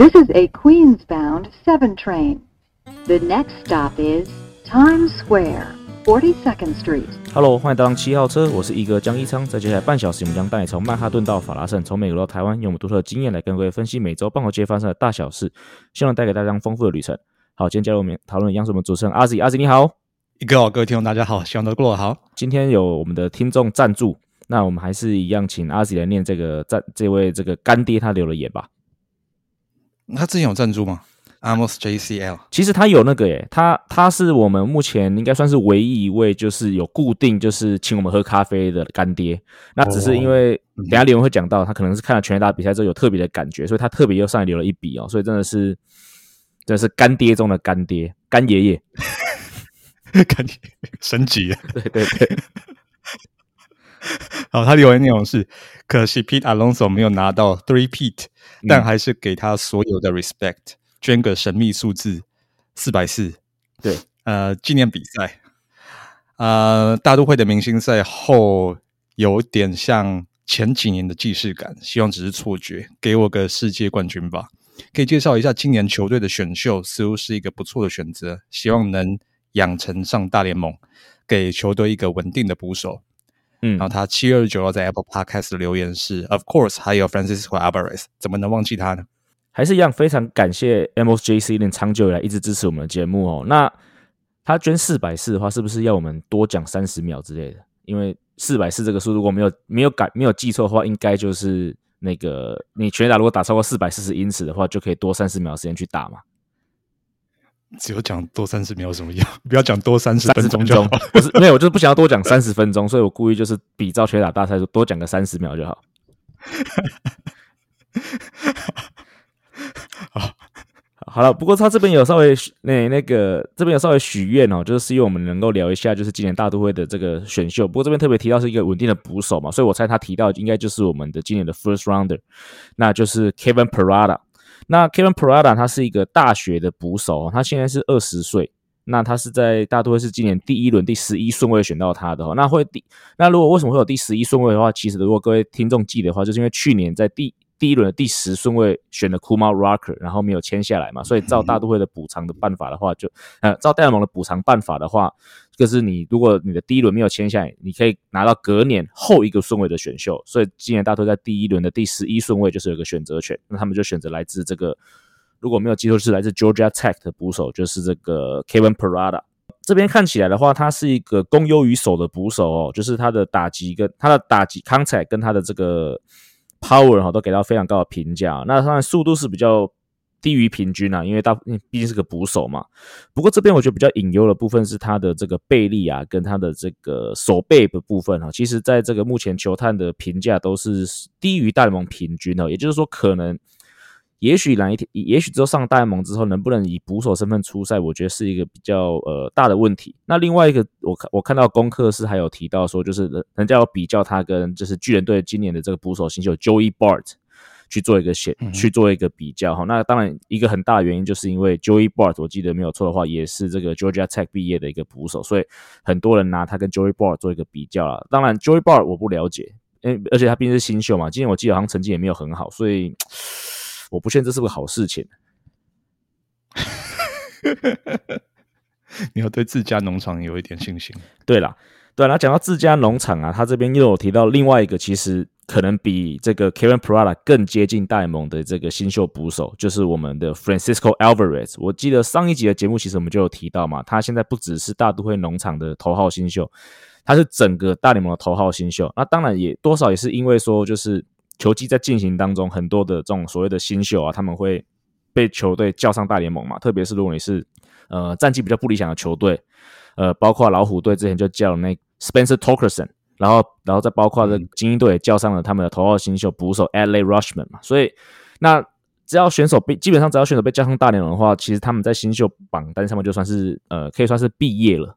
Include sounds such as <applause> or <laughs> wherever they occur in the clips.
This is a Queens-bound 7 train. The next stop is Times Square, 42nd Street. Hello，欢迎搭上七号车，我是一哥江一昌。在接下来半小时，我们将带你从曼哈顿到法拉盛，从美国到台湾，用我们独特的经验来跟各位分析美洲棒球界发生的大小事，希望带给大家丰富的旅程。好，今天加入我们讨论的央视我们主持人阿 Z，阿 Z 你好，一哥好，各位听众大家好，希望都过得好。今天有我们的听众赞助，那我们还是一样请阿 Z 来念这个赞，这位这个干爹他留了言吧。他之前有赞助吗？Amos JCL，其实他有那个耶，他他是我们目前应该算是唯一一位就是有固定就是请我们喝咖啡的干爹。那只是因为等下留言会讲到，他可能是看了全垒打比赛之后有特别的感觉，所以他特别又上来留了一笔哦。所以真的是真的是干爹中的干爹，干爷爷，<laughs> 干爹升级 <laughs> 了。对对对。好，他留言内容是：可惜 Pete Alonso 没有拿到 Three Pete，但还是给他所有的 respect，捐个神秘数字四百四。对，呃，纪念比赛，呃，大都会的明星赛后有点像前几年的既视感，希望只是错觉，给我个世界冠军吧。可以介绍一下今年球队的选秀，似乎是一个不错的选择，希望能养成上大联盟，给球队一个稳定的捕手。嗯，然后他七月二十九号在 Apple Podcast 的留言是，Of course，还有 Francisco Alvarez，怎么能忘记他呢？还是一样，非常感谢 MOSJC 长久以来一直支持我们的节目哦。那他捐四百四的话，是不是要我们多讲三十秒之类的？因为四百四这个数，如果没有没有改没有记错的话，应该就是那个你全打如果打超过四百四十英尺的话，就可以多三十秒时间去打嘛。只有讲多三十秒什么样？不要讲多三十分钟就好。不是，没有，我就是不想要多讲三十分钟，所以我故意就是比照拳打大赛说 <laughs> 多讲个三十秒就好。<laughs> 好，好了。不过他这边有稍微那那个这边有稍微许愿哦，就是希望我们能够聊一下，就是今年大都会的这个选秀。不过这边特别提到是一个稳定的捕手嘛，所以我猜他提到应该就是我们的今年的 first rounder，那就是 Kevin Parada。那 Kevin Prada 他是一个大学的捕手，他现在是二十岁。那他是在大都会是今年第一轮第十一顺位选到他的哦。那会第那如果为什么会有第十一顺位的话，其实如果各位听众记得的话，就是因为去年在第第一轮的第十顺位选的 Kumar Rocker，然后没有签下来嘛，所以照大都会的补偿的办法的话，就呃照戴尔蒙的补偿办法的话。就是你，如果你的第一轮没有签下来，你可以拿到隔年后一个顺位的选秀。所以今年大都在第一轮的第十一顺位就是有个选择权，那他们就选择来自这个，如果没有记错是来自 Georgia Tech 的捕手，就是这个 Kevin Parada。这边看起来的话，他是一个攻优于守的捕手哦，就是他的打击跟他的打击 contact 跟他的这个 power 哈都给到非常高的评价。那当然速度是比较。低于平均啊，因为大毕竟是个捕手嘛。不过这边我觉得比较隐忧的部分是他的这个背力啊，跟他的这个手背的部分啊，其实在这个目前球探的评价都是低于大联盟平均的。也就是说，可能也许哪一天，也许之后上大联盟之后，能不能以捕手身份出赛，我觉得是一个比较呃大的问题。那另外一个，我看我看到功课是还有提到说，就是人家有比较他跟就是巨人队今年的这个捕手新秀 Joey Bart。去做一个选，去做一个比较哈。那当然，一个很大的原因就是因为 Joey Bart，我记得没有错的话，也是这个 Georgia Tech 毕业的一个捕手，所以很多人拿他跟 Joey Bart 做一个比较了。当然，Joey Bart 我不了解，因而且他毕竟是新秀嘛，今年我记得好像成绩也没有很好，所以我不确定这是个好事情。<laughs> 你要对自家农场有一点信心。对了，对了，讲到自家农场啊，他这边又有提到另外一个，其实。可能比这个 Kevin Parada 更接近戴蒙的这个新秀捕手，就是我们的 Francisco Alvarez。我记得上一集的节目，其实我们就有提到嘛，他现在不只是大都会农场的头号新秀，他是整个大联盟的头号新秀。那当然也多少也是因为说，就是球季在进行当中，很多的这种所谓的新秀啊，他们会被球队叫上大联盟嘛。特别是如果你是呃战绩比较不理想的球队，呃，包括老虎队之前就叫那 Spencer Torkerson。然后，然后再包括这精英队也叫上了他们的头号新秀捕手 Adley Rushman 嘛，所以那只要选手被基本上只要选手被叫上大联盟的话，其实他们在新秀榜单上面就算是呃可以算是毕业了。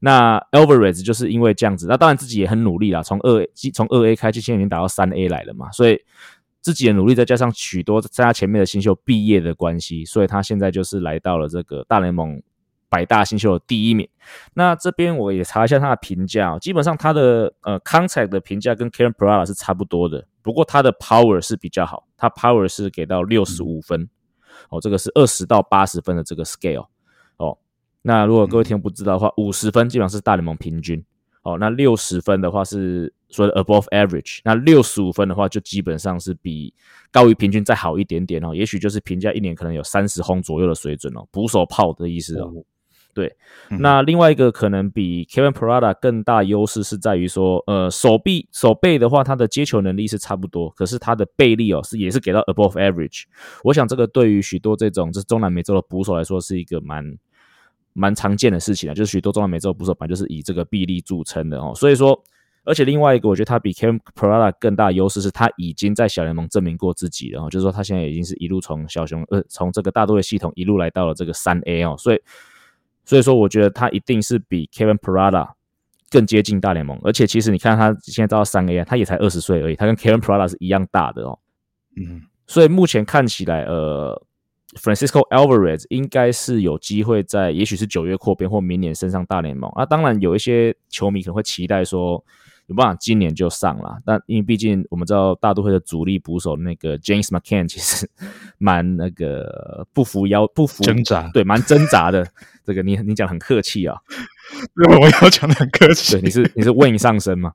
那 Alvarez 就是因为这样子，那当然自己也很努力啦，从二从二 A 开始，现在已经打到三 A 来了嘛，所以自己的努力再加上许多在他前面的新秀毕业的关系，所以他现在就是来到了这个大联盟。百大新秀的第一名，那这边我也查一下他的评价，基本上他的呃 contact 的评价跟 Karen Prada 是差不多的，不过他的 power 是比较好，他 power 是给到六十五分，哦，这个是二十到八十分的这个 scale。那如果各位听众不知道的话，五十分基本上是大联盟平均哦。那六十分的话是所谓的 above average，那六十五分的话就基本上是比高于平均再好一点点哦。也许就是评价一年可能有三十轰左右的水准哦，捕手炮的意思哦。对，那另外一个可能比 Kevin Parada 更大优势是在于说，呃，手臂手背的话，他的接球能力是差不多，可是他的背力哦是也是给到 above average。我想这个对于许多这种就是中南美洲的捕手来说是一个蛮蛮常见的事情啊，就是许多中南美洲捕手本来就是以这个臂力著称的哦。所以说，而且另外一个我觉得他比 Kevin Parada 更大优势是他已经在小联盟证明过自己了，就是说他现在已经是一路从小熊呃从这个大都会系统一路来到了这个三 A 哦，所以。所以说，我觉得他一定是比 Kevin Parada 更接近大联盟，而且其实你看他现在到三 A，他也才二十岁而已，他跟 Kevin Parada 是一样大的哦。嗯，所以目前看起来，呃，Francisco Alvarez 应该是有机会在，也许是九月扩编或明年升上大联盟啊。当然，有一些球迷可能会期待说。有办法今年就上了，但因为毕竟我们知道大都会的主力捕手那个 James McCann 其实蛮那个不服要不服挣扎，对，蛮挣扎的。<laughs> 这个你你讲很客气啊，因为我要讲的很客气，对，你是你是问上升吗？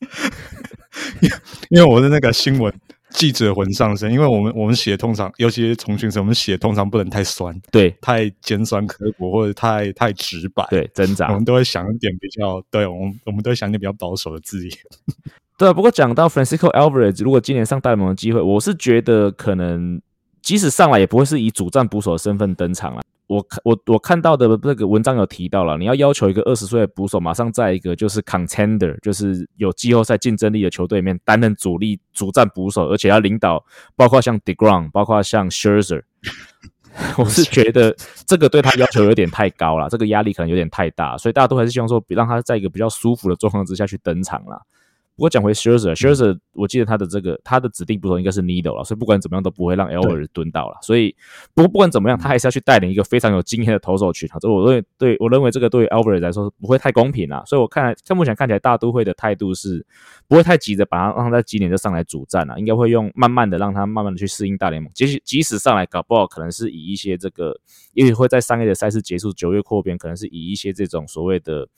<laughs> 因为我的那个新闻。记者魂上身，因为我们我们写通常，尤其是重庆时，我们写通常不能太酸，对，太尖酸刻薄或者太太直白，对，挣扎，我们都会想一点比较，对，我们我们都会想一点比较保守的字眼。<laughs> 对，不过讲到 Francisco Alvarez，如果今年上大联盟的机会，我是觉得可能即使上来，也不会是以主战捕手的身份登场了。我看我我看到的那个文章有提到了，你要要求一个二十岁的捕手马上在一个就是 contender，就是有季后赛竞争力的球队里面担任主力主战捕手，而且要领导，包括像 Degrom，包括像 Scherzer，<laughs> 我是觉得这个对他要求有点太高了，这个压力可能有点太大，所以大家都还是希望说，让他在一个比较舒服的状况之下去登场了。不过讲回 Scherzer，Scherzer，我记得他的这个他的指定捕手应该是 Needle 了，所以不管怎么样都不会让 Elver 蹲到了。所以不过不管怎么样，他还是要去带领一个非常有经验的投手群。这我认为对我认为这个对 Elver 来说不会太公平啊。所以我看在目前看起来，大都会的态度是不会太急着把他让他在今年就上来主战了，应该会用慢慢的让他慢慢的去适应大联盟。即使即使上来搞不好，可能是以一些这个，也许会在三月的赛事结束九月扩编，可能是以一些这种所谓的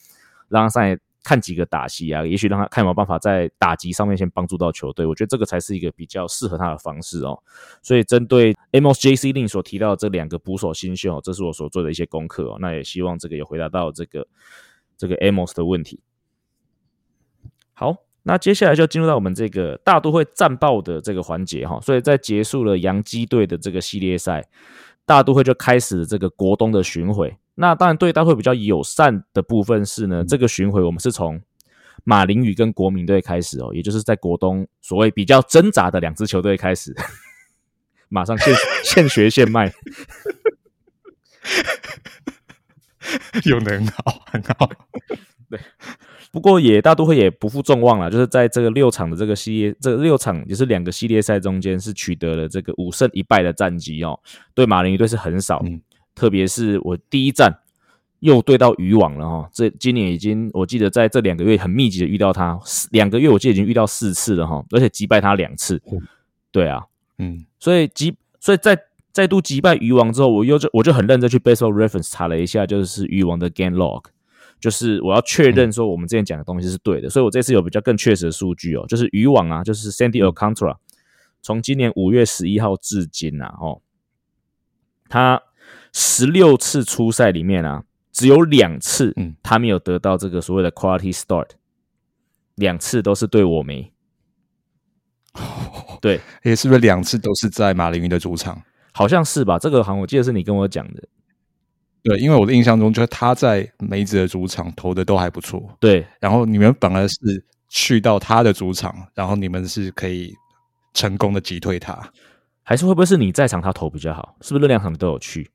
让他上来。看几个打戏啊，也许让他看有没有办法在打击上面先帮助到球队，我觉得这个才是一个比较适合他的方式哦。所以针对 Amos JC Lin 所提到的这两个捕手新秀，这是我所做的一些功课哦。那也希望这个有回答到这个这个 Amos 的问题。好，那接下来就进入到我们这个大都会战报的这个环节哈。所以在结束了洋基队的这个系列赛，大都会就开始这个国东的巡回。那当然，对大会比较友善的部分是呢，这个巡回我们是从马林鱼跟国民队开始哦，也就是在国东所谓比较挣扎的两支球队开始，<laughs> 马上现现学现卖，用的很好，很好。对，不过也大都会也不负众望了，就是在这个六场的这个系列，这六场也是两个系列赛中间是取得了这个五胜一败的战绩哦，对马林鱼队是很少。特别是我第一站又对到渔网了哈，这今年已经我记得在这两个月很密集的遇到他，两个月我记得已经遇到四次了哈，而且击败他两次。对啊，嗯，所以击，所以在再度击败渔王之后，我又就我就很认真去 Baseball Reference 查了一下，就是渔王的 Game Log，就是我要确认说我们之前讲的东西是对的，所以我这次有比较更确实的数据哦，就是渔网啊，就是 Sandy Alcantara，从今年五月十一号至今啊，哦，他。十六次初赛里面啊，只有两次，嗯，他没有得到这个所谓的 quality start，两次都是对我没。<laughs> 对，诶，是不是两次都是在马林鱼的主场？好像是吧？这个好像我记得是你跟我讲的。对，因为我的印象中，就是他在梅子的主场投的都还不错。对，然后你们反而是去到他的主场，然后你们是可以成功的击退他，还是会不会是你在场他投比较好？是不是那两场你都有去？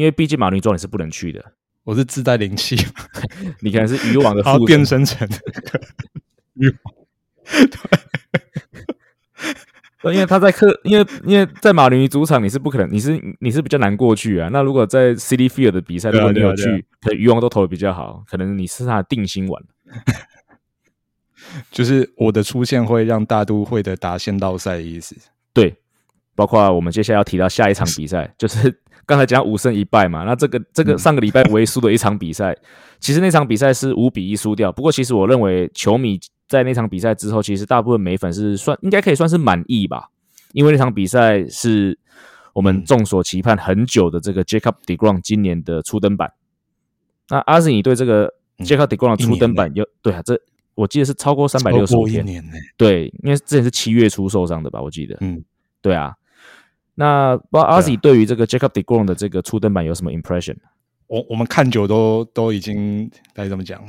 因为毕竟马林庄你是不能去的，我是自带灵气，<laughs> 你可能是渔网的，<laughs> 副变身成渔网。<laughs> 对，因为他在客，因为因为在马林鱼主场你是不可能，你是你是比较难过去啊。那如果在 City Field 的比赛，如果你有去，可能渔网都投的比较好，可能你是他的定心丸。就是我的出现会让大都会的打线到赛的意思。对。包括我们接下来要提到下一场比赛，<laughs> 就是刚才讲五胜一败嘛。那这个这个上个礼拜唯输的一场比赛，其实那场比赛是五比一输掉。不过其实我认为球迷在那场比赛之后，其实大部分美粉是算应该可以算是满意吧，因为那场比赛是我们众所期盼很久的这个 Jacob Degrom 今年的初登板。那阿信，你对这个 Jacob Degrom 的初登板有对啊？这我记得是超过三百六十五天，对，因为之前是七月初受伤的吧？我记得，嗯，对啊。那不知道阿 Z 对于这个 Jacob Degrom 的这个初登板有什么 impression？我我们看久都都已经该怎么讲？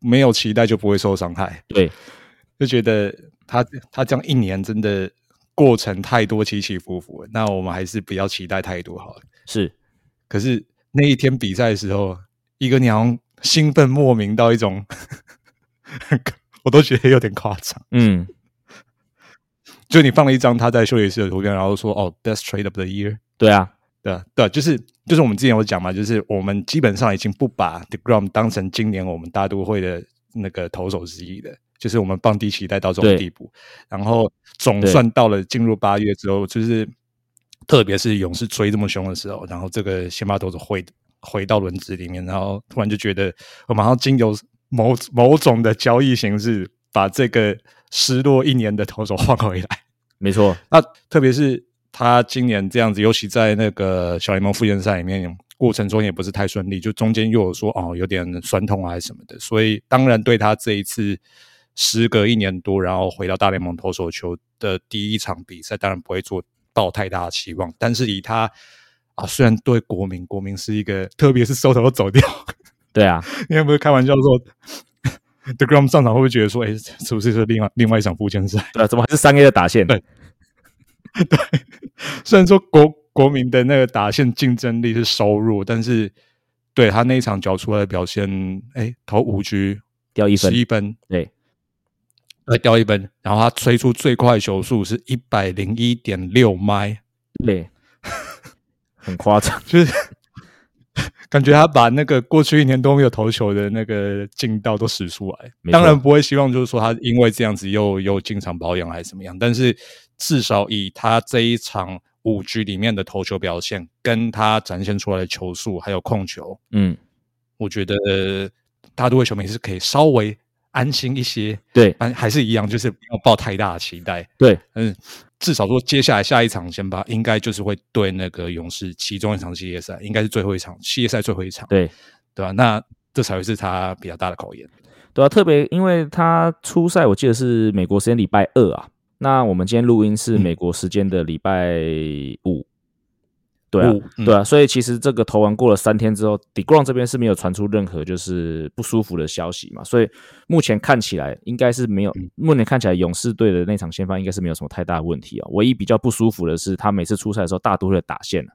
没有期待就不会受伤害。对，<laughs> 就觉得他他这样一年真的过程太多起起伏伏，那我们还是不要期待太多好了。是，可是那一天比赛的时候，一个娘兴奋莫名到一种，<laughs> 我都觉得有点夸张。嗯。就你放了一张他在休息室的图片，然后说哦，best trade of the year。对啊，对对，就是就是我们之前有讲嘛，就是我们基本上已经不把 The Grom 当成今年我们大都会的那个投手之一的，就是我们放低期待到这种地步。然后总算到了进入八月之后，就是特别是勇士追这么凶的时候，然后这个先发投手回回到轮子里面，然后突然就觉得我马上经由某某种的交易形式，把这个失落一年的投手换回来。没错，那特别是他今年这样子，尤其在那个小联盟复联赛里面过程中也不是太顺利，就中间又有说哦有点酸痛啊什么的，所以当然对他这一次时隔一年多，然后回到大联盟投手球的第一场比赛，当然不会做抱太大的期望。但是以他啊，虽然对国民，国民是一个，特别是收头走掉，对啊，因为不是开玩笑说。The Grom 上场会不会觉得说，哎，是不是是另外另外一场附件赛？对，怎么还是三 A 的打线？对，<laughs> 对。虽然说国国民的那个打线竞争力是收入，但是对他那一场缴出来的表现，哎，投五局掉一分，十一分，对，呃，掉一分。然后他吹出最快球速是一百零一点六迈，对，很夸张，<laughs> 就是。感觉他把那个过去一年都没有投球的那个劲道都使出来，当然不会希望就是说他因为这样子又又经常保养还是怎么样，但是至少以他这一场五局里面的投球表现，跟他展现出来的球速还有控球，嗯，我觉得大都会球迷是可以稍微安心一些，对，还还是一样，就是不要抱太大的期待，对，嗯。至少说，接下来下一场先吧应该就是会对那个勇士其中一场系列赛，应该是最后一场系列赛最后一场，对对吧？那这才会是他比较大的考验，对啊，特别因为他初赛我记得是美国时间礼拜二啊，那我们今天录音是美国时间的礼拜五。对啊，对啊，所以其实这个投完过了三天之后 d e g r o n 这边是没有传出任何就是不舒服的消息嘛，所以目前看起来应该是没有。目前看起来勇士队的那场先发应该是没有什么太大的问题啊。唯一比较不舒服的是他每次出赛的时候大多会打线了，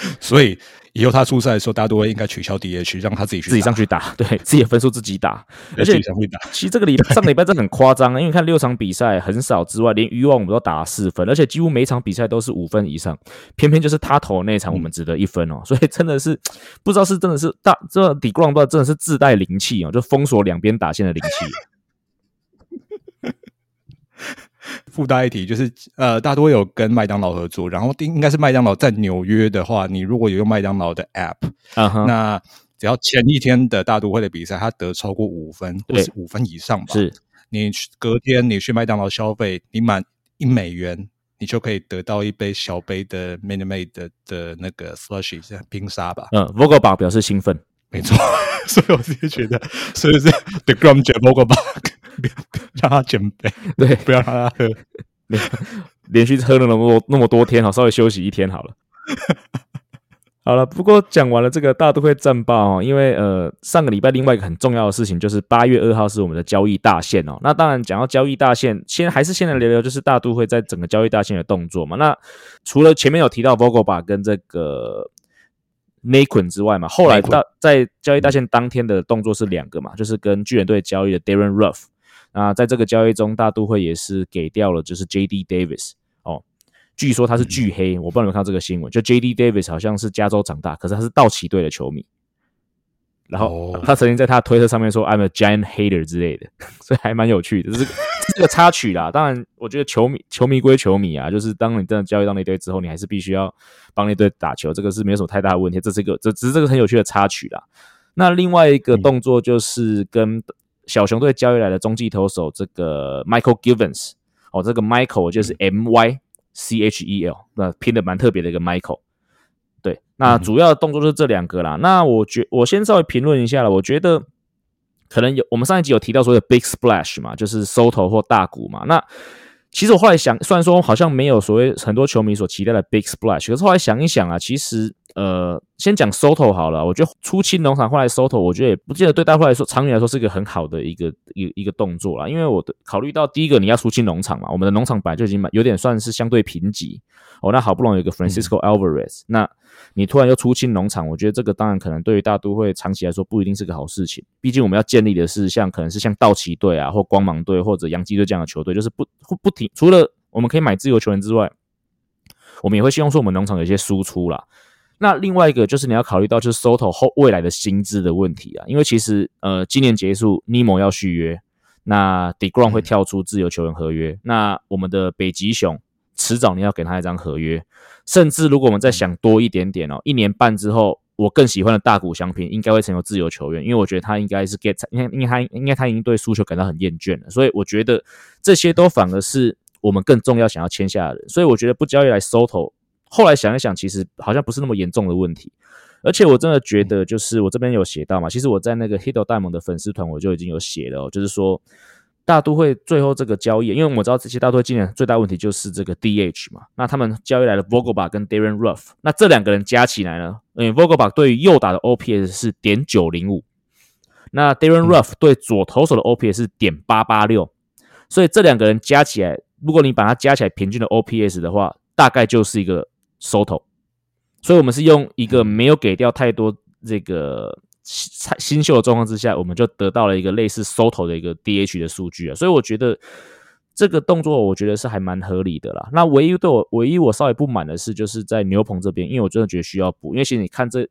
<laughs> 所以。以后他出赛的时候，大家都会应该取消 DH，让他自己去自己上去打，<laughs> 对自己的分数自己打，而且会打。其实这个礼拜上个礼拜真的很夸张，因为看六场比赛很少之外，连渔网我们都打了四分，而且几乎每场比赛都是五分以上，偏偏就是他投的那场我们只得一分哦，<laughs> 所以真的是不知道是真的是大这底 ground 不知道真的是自带灵气哦，就封锁两边打线的灵气。<laughs> 附带一提，就是呃，大多有跟麦当劳合作，然后应该是麦当劳在纽约的话，你如果有用麦当劳的 App，那只要前一天的大都会的比赛，他得超过五分，或是五分以上吧，是。你隔天你去麦当劳消费，你满一美元，你就可以得到一杯小杯的 Mini Made 的的那个 Slushy 冰沙吧。嗯，Vogel Bar 表示兴奋，没错，<laughs> 所以我自己觉得所以是 The Grum 减 Vogel 宝？让他减肥，对，不要让他喝，连续喝了那么多那么多天，好，稍微休息一天好了。好了，不过讲完了这个大都会战报哦，因为呃上个礼拜另外一个很重要的事情就是八月二号是我们的交易大限哦。那当然讲到交易大限，先还是先来聊聊就是大都会在整个交易大限的动作嘛。那除了前面有提到 Vogel 跟这个 n a k o n 之外嘛，后来到在交易大限当天的动作是两个嘛，就是跟巨人队交易的 Darren Ruff。那在这个交易中，大都会也是给掉了，就是 J.D. Davis 哦，据说他是巨黑，我不知道有没有看这个新闻，就 J.D. Davis 好像是加州长大，可是他是道奇队的球迷，然后他曾经在他推特上面说 I'm a giant hater 之类的，<laughs> 所以还蛮有趣的，这是这个插曲啦。当然，我觉得球迷球迷归球迷啊，就是当你真的交易到那队之后，你还是必须要帮那队打球，这个是没有什么太大的问题。这是一个这只是这个很有趣的插曲啦。那另外一个动作就是跟小熊队交易来的中继投手这个 Michael Givens 哦，这个 Michael 就是 M Y C H E L，那拼的蛮特别的一个 Michael。对，那主要的动作就是这两个啦。那我觉我先稍微评论一下了，我觉得可能有我们上一集有提到所谓的 Big Splash 嘛，就是收头或大股嘛。那其实我后来想，虽然说好像没有所谓很多球迷所期待的 Big Splash，可是后来想一想啊，其实。呃，先讲 Soto 好了。我觉得出清农场换来 Soto，我觉得也不见得对大会来说，长远来说是一个很好的一个一一个动作啦。因为我的考虑到第一个，你要出清农场嘛，我们的农场本来就已经有点算是相对贫瘠哦。那好不容易有个 Francisco Alvarez，那你突然又出清农场，我觉得这个当然可能对于大都会长期来说不一定是个好事情。毕竟我们要建立的是像可能是像道奇队啊，或光芒队或者洋基队这样的球队，就是不不停除了我们可以买自由球员之外，我们也会希望说我们农场有一些输出啦。那另外一个就是你要考虑到就是 Soto 后未来的薪资的问题啊，因为其实呃今年结束，Nemo 要续约，那 Degrom 会跳出自由球员合约，那我们的北极熊迟早你要给他一张合约，甚至如果我们再想多一点点哦，一年半之后，我更喜欢的大谷翔平应该会成为自由球员，因为我觉得他应该是 get，因为因为他应该他已经对输球感到很厌倦了，所以我觉得这些都反而是我们更重要想要签下的人，所以我觉得不交易来 Soto。后来想一想，其实好像不是那么严重的问题，而且我真的觉得，就是我这边有写到嘛，其实我在那个 Hito 大盟的粉丝团我就已经有写了，就是说大都会最后这个交易，因为我们知道这些大都会今年最大问题就是这个 DH 嘛，那他们交易来了 Vogelbach 跟 Darren Ruff，那这两个人加起来呢，嗯，Vogelbach 对于右打的 OPS 是点九零五，那 Darren Ruff 对左投手的 OPS 是点八八六，所以这两个人加起来，如果你把它加起来平均的 OPS 的话，大概就是一个。收头，所以我们是用一个没有给掉太多这个新新秀的状况之下，我们就得到了一个类似收头的一个 DH 的数据啊。所以我觉得这个动作，我觉得是还蛮合理的啦。那唯一对我唯一我稍微不满的是，就是在牛棚这边，因为我真的觉得需要补。因为其实你看这，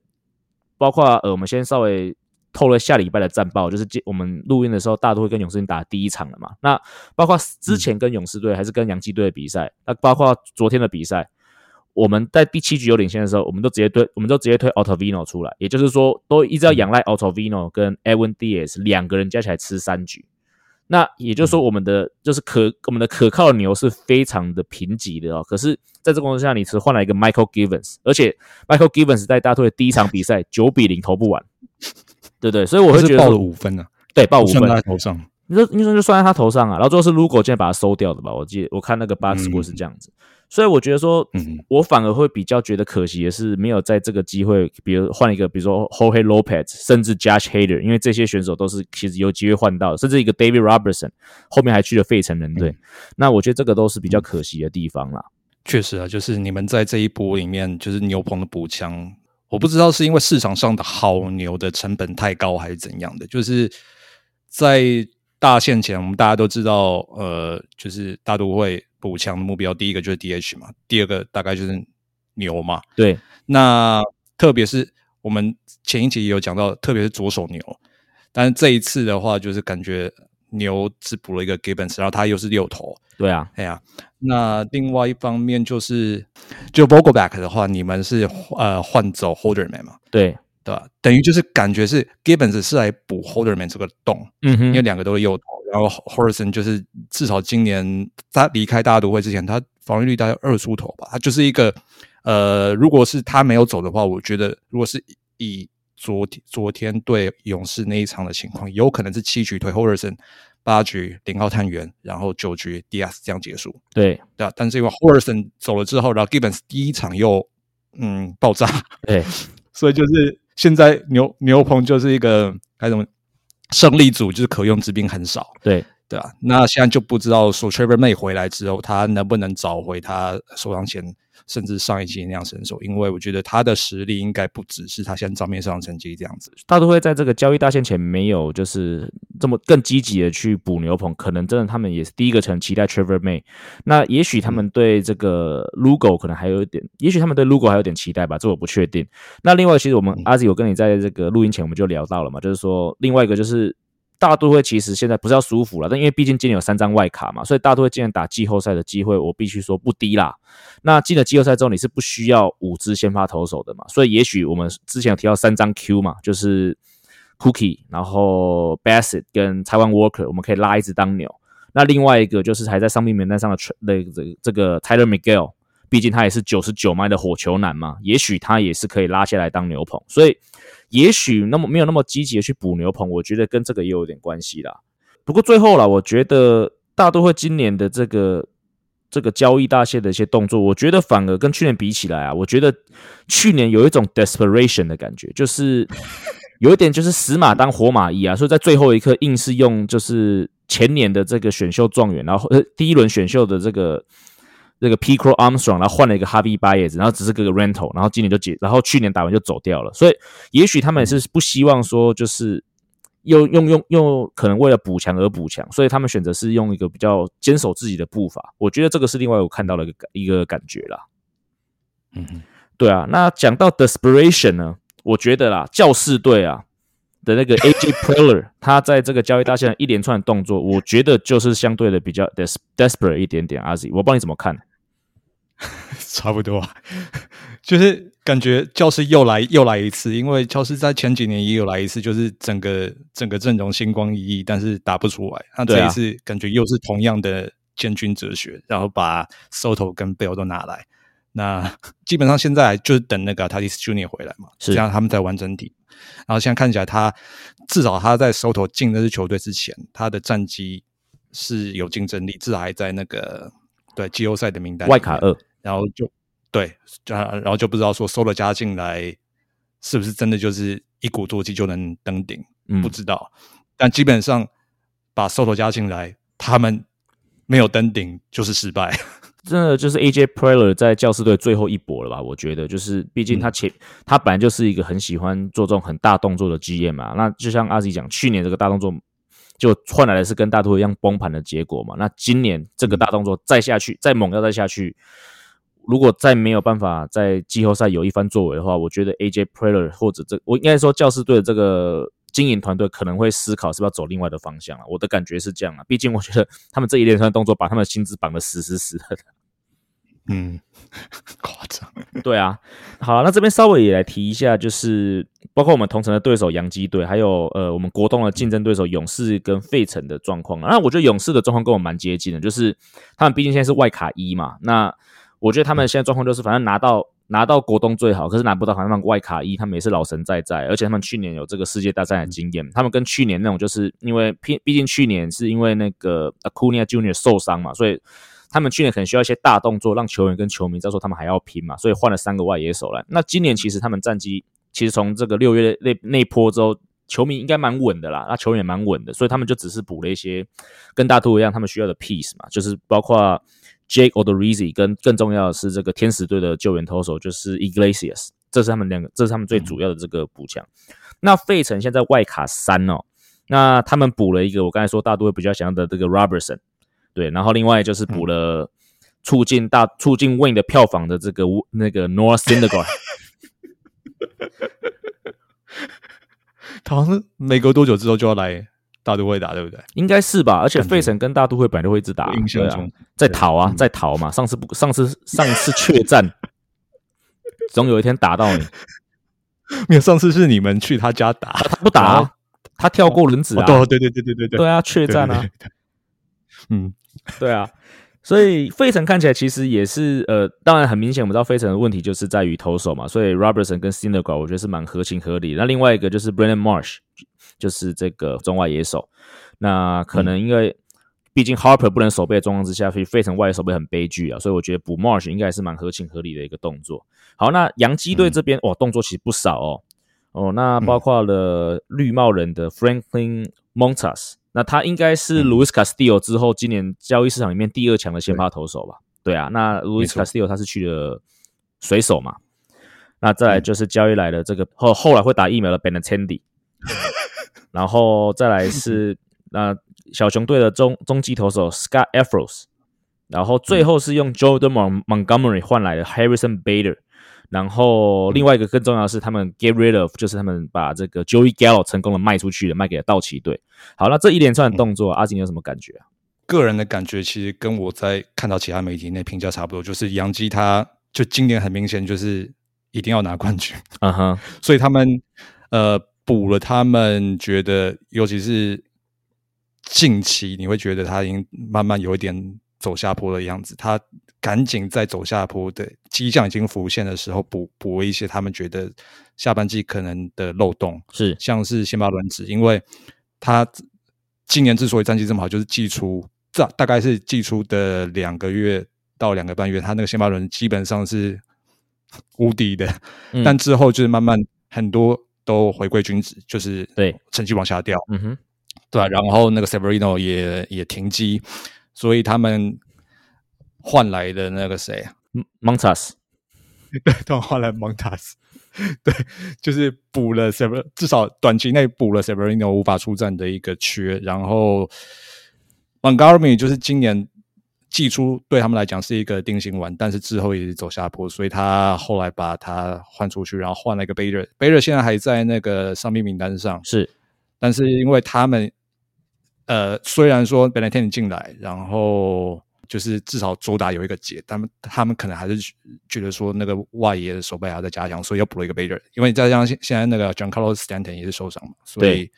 包括呃，我们先稍微透了下礼拜的战报，就是我们录音的时候，大都会跟勇士队打第一场了嘛。那包括之前跟勇士队还是跟洋基队的比赛，那包括昨天的比赛。我们在第七局有领先的时候，我们都直接推，我们都直接推 Autovino 出来，也就是说，都一直要仰赖 Autovino 跟 Evan Diaz 两个人加起来吃三局。那也就是说，我们的就是可我们的可靠的牛是非常的贫瘠的哦。可是，在这个情况下，你只换了一个 Michael Givens，而且 Michael Givens 在大队第一场比赛九比零投不完，对对？所以我会觉得报了五分呢，对，报五分在头上。你说你说就算在他头上啊，然后最后是 Lugo 现在把他收掉的吧？我记得我看那个 Box Score 是这样子。所以我觉得说，嗯我反而会比较觉得可惜的是，没有在这个机会，比如换一个，比如说 Jorge Lopez，甚至 Josh Hader，因为这些选手都是其实有机会换到，甚至一个 David Robertson，后面还去了费城人队。那我觉得这个都是比较可惜的地方啦。确实啊，就是你们在这一波里面，就是牛棚的补强，我不知道是因为市场上的好牛的成本太高，还是怎样的，就是在大限前，我们大家都知道，呃，就是大都会。补强的目标，第一个就是 DH 嘛，第二个大概就是牛嘛。对，那特别是我们前一集也有讲到，特别是左手牛，但是这一次的话，就是感觉牛只补了一个 Gibbons，然后他又是六头。对啊，哎呀，那另外一方面就是，就 Vogelback 的话，你们是呃换走 Holderman 嘛？对，对吧？等于就是感觉是 Gibbons 是来补 Holderman 这个洞，嗯哼，因为两个都是右投。然后 h o r i s o n 就是至少今年他离开大都会之前，他防御率大概二出头吧。他就是一个呃，如果是他没有走的话，我觉得如果是以昨天昨天对勇士那一场的情况，有可能是七局推 h o r i s o n 八局零号探员，然后九局 DS 这样结束。对对啊，但是因为 h o r i s o n 走了之后，然后 Gibbons 第一场又嗯爆炸，对，<laughs> 所以就是现在牛牛棚就是一个该怎么？胜利组就是可用之兵很少，对对啊，那现在就不知道说 Trevor May 回来之后，他能不能找回他受伤前。甚至上一季那样身手，因为我觉得他的实力应该不只是他现在账面上的成绩这样子。大都会在这个交易大限前没有就是这么更积极的去补牛棚，可能真的他们也是第一个很期待 Trevor May。那也许他们对这个 Lugo 可能还有一点，也许他们对 Lugo 还有点期待吧，这我不确定。那另外，其实我们阿 Z 有跟你在这个录音前我们就聊到了嘛，就是说另外一个就是大都会其实现在不是要舒服了，但因为毕竟今年有三张外卡嘛，所以大都会今年打季后赛的机会，我必须说不低啦。那进了季后赛之后，你是不需要五支先发投手的嘛？所以也许我们之前有提到三张 Q 嘛，就是 Cookie，然后 Bassett 跟 Taiwan Walker，我们可以拉一支当牛。那另外一个就是还在伤病名单上的那这这个 Tyler Miguel，毕竟他也是九十九迈的火球男嘛，也许他也是可以拉下来当牛棚，所以。也许那么没有那么积极的去补牛棚，我觉得跟这个也有点关系啦。不过最后啦，我觉得大都会今年的这个这个交易大线的一些动作，我觉得反而跟去年比起来啊，我觉得去年有一种 desperation 的感觉，就是有一点就是死马当活马医啊，所以在最后一刻硬是用就是前年的这个选秀状元，然后呃第一轮选秀的这个。这个 P. Crow Armstrong，然后换了一个 Harvey Baez，然后只是个 rental，然后今年就解，然后去年打完就走掉了。所以也许他们也是不希望说，就是又用用用，可能为了补强而补强，所以他们选择是用一个比较坚守自己的步伐。我觉得这个是另外我看到了一个一个感觉啦。嗯，对啊。那讲到 desperation 呢，我觉得啦，教士队啊的那个 AJ Preller，<laughs> 他在这个交易大线一连串的动作，我觉得就是相对的比较 des desperate 一点点。阿 Z，我帮你怎么看？<laughs> 差不多，<laughs> 就是感觉教师又来又来一次，因为教师在前几年也有来一次，就是整个整个阵容星光熠熠，但是打不出来。那这一次感觉又是同样的建军哲学，然后把 Soto 跟 Bell 都拿来。那基本上现在就是等那个 Tatis Junior 回来嘛，这样他们在完整体。然后现在看起来，他至少他在 Soto 进那支球队之前，他的战绩是有竞争力，至少还在那个。对季后赛的名单，外卡二，然后就对，啊，然后就不知道说收了加进来，是不是真的就是一鼓作气就能登顶？不知道。但基本上把收了加进来，他们没有登顶就是失败。真的就是 AJ Preller 在教师队最后一搏了吧？我觉得，就是毕竟他前他本来就是一个很喜欢做这种很大动作的 GM 嘛。那就像阿 Z 讲，去年这个大动作。就换来的是跟大都会一样崩盘的结果嘛？那今年这个大动作再下去，再猛要再下去，如果再没有办法在季后赛有一番作为的话，我觉得 AJ Preller 或者这我应该说教师队的这个经营团队可能会思考是不是要走另外的方向了。我的感觉是这样啊，毕竟我觉得他们这一连串动作把他们的薪资绑得死死死的。嗯，<laughs> 夸张。对啊，好，那这边稍微也来提一下，就是包括我们同城的对手洋基队，还有呃我们国东的竞争对手勇士跟费城的状况。那我觉得勇士的状况跟我蛮接近的，就是他们毕竟现在是外卡一嘛。那我觉得他们现在状况就是，反正拿到拿到国东最好，可是拿不到反正外卡一，他们也是老神在在，而且他们去年有这个世界大战的经验。他们跟去年那种，就是因为毕毕竟去年是因为那个 Acuna Junior 受伤嘛，所以。他们去年可能需要一些大动作，让球员跟球迷知道说他们还要拼嘛，所以换了三个外野手来。那今年其实他们战绩其实从这个六月那那波之后，球迷应该蛮稳的啦，那球员也蛮稳的，所以他们就只是补了一些跟大都一样他们需要的 piece 嘛，就是包括 Jake Odorizzi 跟更重要的是这个天使队的救援投手就是 Iglesias，这是他们两个，这是他们最主要的这个补强。那费城现在外卡三哦，那他们补了一个我刚才说大都会比较想要的这个 Robertson。对，然后另外就是补了促进大促进 Win 的票房的这个那个 North Syndergaard，<laughs> 他好像是没隔多久之后就要来大都会打，对不对？应该是吧。而且费城跟大都会本来就会一直打，对啊，在逃啊，在逃嘛。上次不，上次上次确战，总有一天打到你。<laughs> 没有，上次是你们去他家打，他不打，他跳过轮子啊。对对对对对对对啊，确战啊。嗯。<laughs> 对啊，所以费城看起来其实也是呃，当然很明显，我们知道费城的问题就是在于投手嘛，所以 Robertson 跟 s i n e g a r 我觉得是蛮合情合理。那另外一个就是 Brandon Marsh，就是这个中外野手，那可能因为毕竟 Harper 不能守备的状况之下，所以费城外野守备很悲剧啊，所以我觉得补 Marsh 应该是蛮合情合理的一个动作。好，那洋基队这边哇，动作其实不少哦，哦，那包括了绿帽人的 Franklin Montas。那他应该是 Luis Castillo 之后，今年交易市场里面第二强的先发投手吧？对啊，那 Luis Castillo 他是去了水手嘛？那再来就是交易来的这个后后来会打疫苗的 Benintendi，<laughs> 然后再来是 <laughs> 那小熊队的中中继投手 Scott Efros，然后最后是用 Jordan Montgomery 换来的 Harrison Bader。然后另外一个更重要的是，他们 get rid of，就是他们把这个 Joey Gallo 成功的卖出去了，卖给了道奇队。好，那这一连串的动作，阿锦有什么感觉？啊？个人的感觉其实跟我在看到其他媒体那评价差不多，就是杨基他就今年很明显就是一定要拿冠军，嗯哼，<laughs> 所以他们呃补了，他们觉得尤其是近期你会觉得他已经慢慢有一点走下坡的样子，他赶紧在走下坡的迹象已经浮现的时候补补一些他们觉得下半季可能的漏洞，是。像是先发轮子，因为他今年之所以战绩这么好，就是季初。这大概是季初的两个月到两个半月，他那个先发轮基本上是无敌的，但之后就是慢慢很多都回归均值，就是对。成绩往下掉，嗯哼，对然后那个 Severino 也也停机，所以他们换来的那个谁，Montas，<laughs> 对，他们换来 Montas，<laughs> 对，就是补了 Sever，至少短期内补了 Severino 无法出战的一个缺，然后。Montgomery 就是今年季初对他们来讲是一个定心丸，但是之后也是走下坡，所以他后来把他换出去，然后换了一个 Bader。Bader 现在还在那个伤病名单上，是，但是因为他们呃，虽然说 b e n a t e n 进来，然后就是至少主打有一个解，他们他们可能还是觉得说那个外野的手背还要再加强，所以又补了一个 Bader。因为再加上现现在那个 John Carlos Stanton 也是受伤嘛，所以。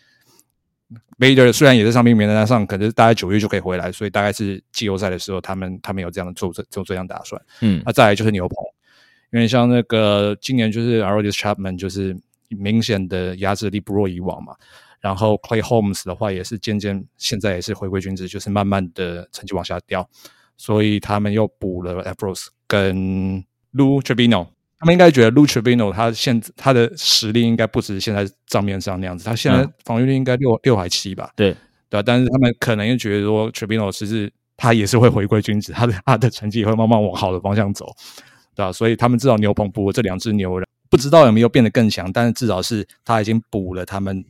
Bader 虽然也是上面名单上，可是大概九月就可以回来，所以大概是季后赛的时候，他们他们有这样的做这做这样打算。嗯，那再来就是牛棚，因为像那个今年就是 a r o d i s Chapman 就是明显的压制力不弱以往嘛。然后 Clay Holmes 的话也是渐渐现在也是回归均值，就是慢慢的成绩往下掉，所以他们又补了 a f r o s 跟 Lou Tribino。他们应该觉得 Lu Trevino 他现他的实力应该不止现在账面上那样子，他现在防御率应该六六还七吧？对对但是他们可能又觉得说 Tribino 其实他也是会回归君子，他的他的成绩也会慢慢往好的方向走，对吧？所以他们至少牛棚补了这两只牛，不知道有没有变得更强，但是至少是他已经补了他们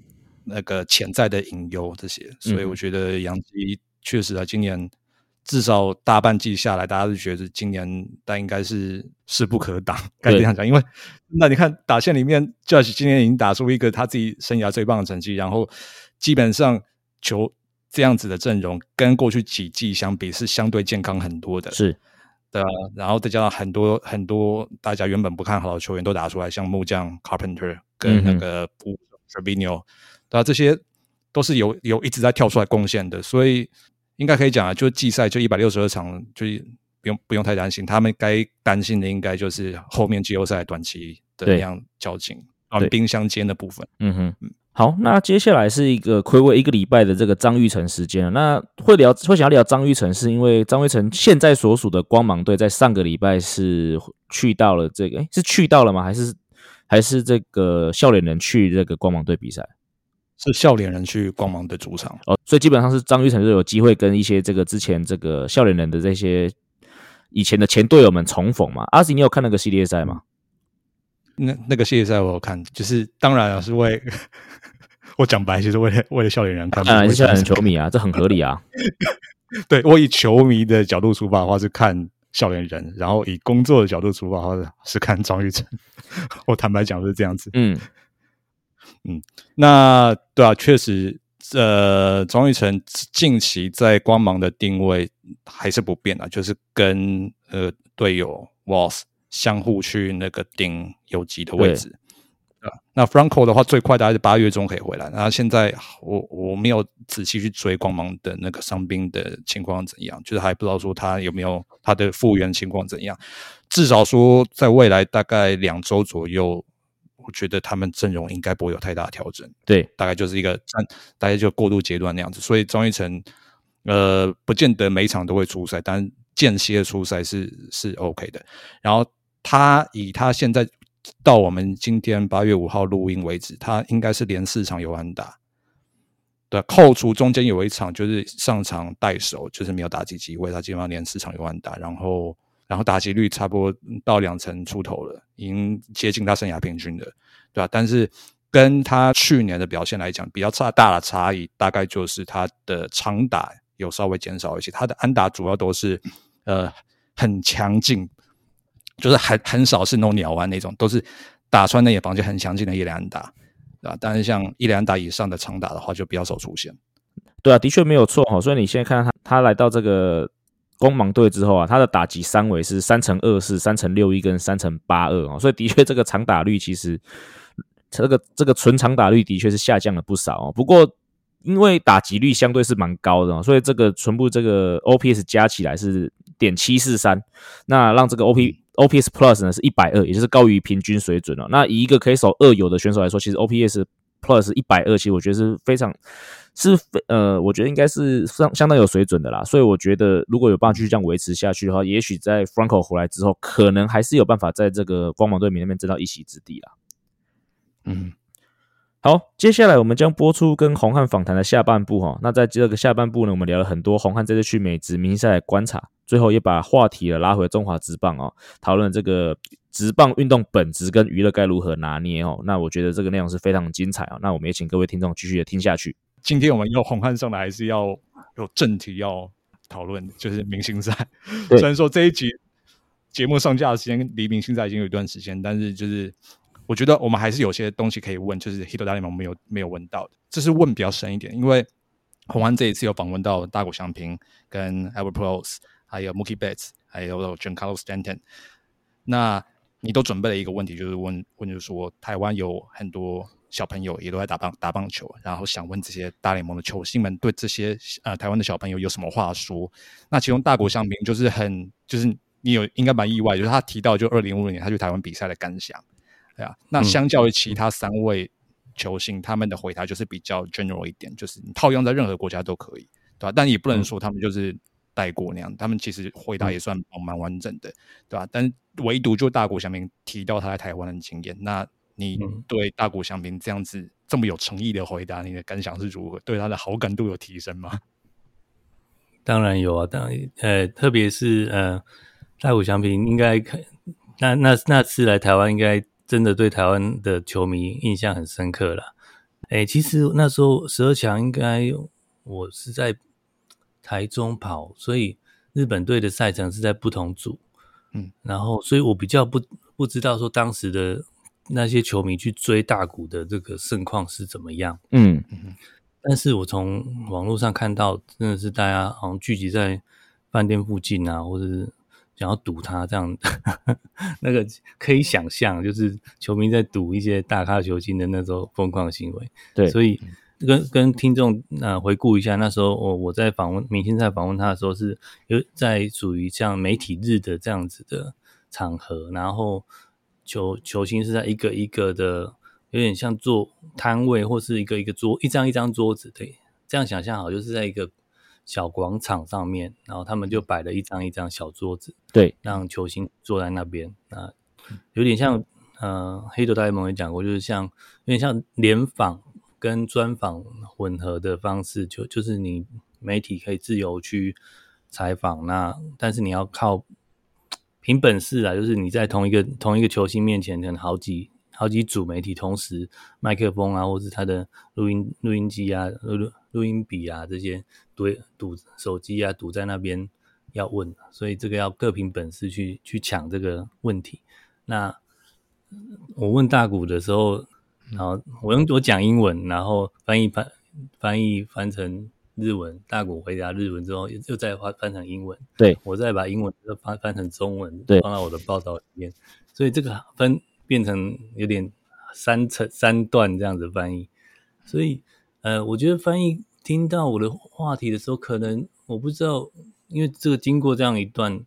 那个潜在的隐忧这些，所以我觉得杨基确实啊，今年。至少大半季下来，大家都觉得今年但应该是势不可挡，<laughs> 该这样讲。因为那你看打线里面，Judge 今年已经打出一个他自己生涯最棒的成绩，然后基本上球这样子的阵容跟过去几季相比是相对健康很多的，是对啊。然后再加上很多很多大家原本不看好的球员都打出来，像木匠 Carpenter 跟那个 Trevino，对啊，这些都是有有一直在跳出来贡献的，所以。应该可以讲啊，就季赛就一百六十二场，就不用不用太担心。他们该担心的应该就是后面季后赛短期的那样交警啊，冰相间的部分。嗯哼，好，那接下来是一个暌违一个礼拜的这个张玉成时间。那会聊会想要聊张玉成，是因为张玉成现在所属的光芒队在上个礼拜是去到了这个，哎，是去到了吗？还是还是这个笑脸人去这个光芒队比赛？是笑脸人去光芒的主场哦，所以基本上是张玉成就有机会跟一些这个之前这个笑脸人的这些以前的前队友们重逢嘛。阿 s 你有看那个系列赛吗？那那个系列赛我有看，就是当然了，是为 <laughs> 我讲白，就是为了为了笑脸人看，当然是笑脸人球迷啊，这很合理啊。<laughs> 对我以球迷的角度出发的话是看笑脸人，然后以工作的角度出发的话是看张玉成。<laughs> 我坦白讲是这样子，嗯。嗯，那对啊，确实，呃，张玉成近期在光芒的定位还是不变啊，就是跟呃队友 Walls 相互去那个顶游击的位置啊。那 Franco 的话，最快大概是八月中可以回来。那现在我我没有仔细去追光芒的那个伤兵的情况怎样，就是还不知道说他有没有他的复原情况怎样。至少说，在未来大概两周左右。我觉得他们阵容应该不会有太大的调整，对，大概就是一个战，大概就过渡阶段那样子。所以张玉成，呃，不见得每场都会出赛，但间歇出赛是是 OK 的。然后他以他现在到我们今天八月五号录音为止，他应该是连四场有安打，对，扣除中间有一场就是上场带手，就是没有打击机会，他基本上连四场有安打，然后。然后打击率差不多到两成出头了，已经接近他生涯平均的，对吧？但是跟他去年的表现来讲，比较差大的差异，大概就是他的长打有稍微减少一些。他的安打主要都是呃很强劲，就是很很少是那种鸟湾那种，都是打穿内野防线很强劲的伊雷安打，对吧？但是像伊雷安打以上的长打的话，就比较少出现。对啊，的确没有错哈。所以你现在看他，他来到这个光芒队之后啊，他的打击三围是三乘二四、三乘六一跟三乘八二哦，所以的确这个长打率其实这个这个纯长打率的确是下降了不少哦。不过因为打击率相对是蛮高的，所以这个全部这个 OPS 加起来是点七四三，那让这个 OP OPS Plus 呢是一百二，也就是高于平均水准了。那以一个可以守二游的选手来说，其实 OPS Plus 一百二，其实我觉得是非常是非呃，我觉得应该是相相当有水准的啦。所以我觉得如果有办法继续这样维持下去的话，也许在 Franco 回来之后，可能还是有办法在这个光芒队里面争到一席之地啦。嗯。好，接下来我们将播出跟红汉访谈的下半部哈。那在这个下半部呢，我们聊了很多红汉这次去美职明星赛的观察，最后也把话题了拉回中华职棒哦，讨论这个职棒运动本质跟娱乐该如何拿捏哦。那我觉得这个内容是非常精彩啊。那我们也请各位听众继续的听下去。今天我们要红汉上来，还是要有正题要讨论，<laughs> 就是明星赛。虽然说这一集节目上架的时间离明星赛已经有一段时间，但是就是。我觉得我们还是有些东西可以问，就是 Hito 大联盟没有没有问到的，这是问比较深一点。因为红安这一次有访问到大谷翔平、跟 Albert Pujols，还有 Mookie Betts，还有 Giancarlo Stanton。那你都准备了一个问题，就是问问，就是说台湾有很多小朋友也都在打棒打棒球，然后想问这些大联盟的球星们对这些呃台湾的小朋友有什么话说？那其中大谷翔平就是很就是你有应该蛮意外，就是他提到就二零五六年他去台湾比赛的感想。对啊，那相较于其他三位球星，他们的回答就是比较 general 一点，就是你套用在任何国家都可以，对吧？但也不能说他们就是带过那样，他们其实回答也算蛮完整的，对吧？但唯独就大谷翔平提到他在台湾的经验，那你对大谷翔平这样子这么有诚意的回答，你的感想是如何？对他的好感度有提升吗？当然有啊，当然，呃，特别是呃，大谷翔平应该那那那次来台湾应该。真的对台湾的球迷印象很深刻了。哎，其实那时候十二强应该我是在台中跑，所以日本队的赛程是在不同组。嗯，然后所以我比较不不知道说当时的那些球迷去追大谷的这个盛况是怎么样。嗯嗯，但是我从网络上看到，真的是大家好像聚集在饭店附近啊，或者是。想要赌他这样，<laughs> 那个可以想象，就是球迷在赌一些大咖球星的那种疯狂行为。对，所以跟跟听众呃回顾一下，那时候我我在访问明星在访问他的时候，是有在属于像媒体日的这样子的场合，然后球球星是在一个一个的，有点像做摊位或是一个一个桌，一张一张桌子，对，这样想象好，就是在一个。小广场上面，然后他们就摆了一张一张小桌子，对，让球星坐在那边。啊，有点像，呃，黑头大联盟也讲过，就是像有点像联访跟专访混合的方式，就就是你媒体可以自由去采访，那但是你要靠凭本事啊，就是你在同一个同一个球星面前，可能好几好几组媒体同时麦克风啊，或是他的录音录音机啊，录录音笔啊这些。堵堵手机啊，堵在那边要问，所以这个要各凭本事去去抢这个问题。那我问大谷的时候，然后我用我讲英文，然后翻译翻翻译翻成日文，大谷回答日文之后，又再翻翻成英文，对我再把英文翻翻成中文，对，放到我的报道里面。所以这个分变成有点三层三段这样子翻译。所以呃，我觉得翻译。听到我的话题的时候，可能我不知道，因为这个经过这样一段，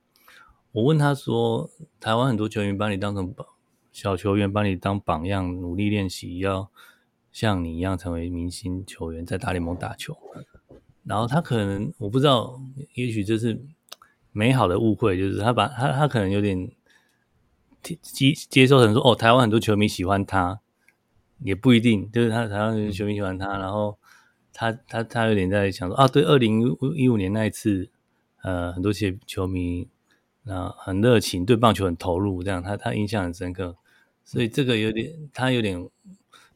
我问他说：“台湾很多球员把你当成榜小球员，把你当榜样，努力练习，要像你一样成为明星球员，在大联盟打球。”然后他可能我不知道，也许这是美好的误会，就是他把他他可能有点接接受成说：“哦，台湾很多球迷喜欢他，也不一定，就是他台湾球迷喜欢他，然后。”他他他有点在想说啊，对，二零一五年那一次，呃，很多些球迷啊很热情，对棒球很投入，这样他他印象很深刻，所以这个有点他有点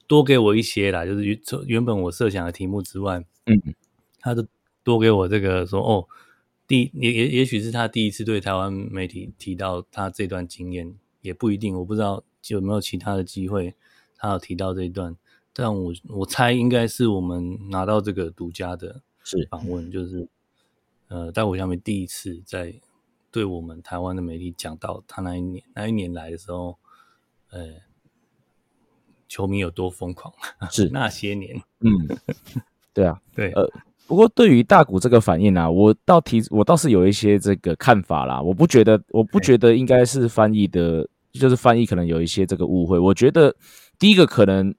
多给我一些啦，就是原原本我设想的题目之外，嗯，他就多给我这个说哦，第也也也许是他第一次对台湾媒体提到他这段经验，也不一定，我不知道有没有其他的机会他有提到这一段，但我我猜应该是我们拿到这个独家的是。访问，就是呃，在我下面第一次在对我们台湾的媒体讲到他那一年那一年来的时候，呃，球迷有多疯狂，是 <laughs> 那些年，嗯，对啊，<laughs> 对，呃，不过对于大股这个反应啊，我倒提我倒是有一些这个看法啦。我不觉得，我不觉得应该是翻译的，就是翻译可能有一些这个误会。我觉得第一个可能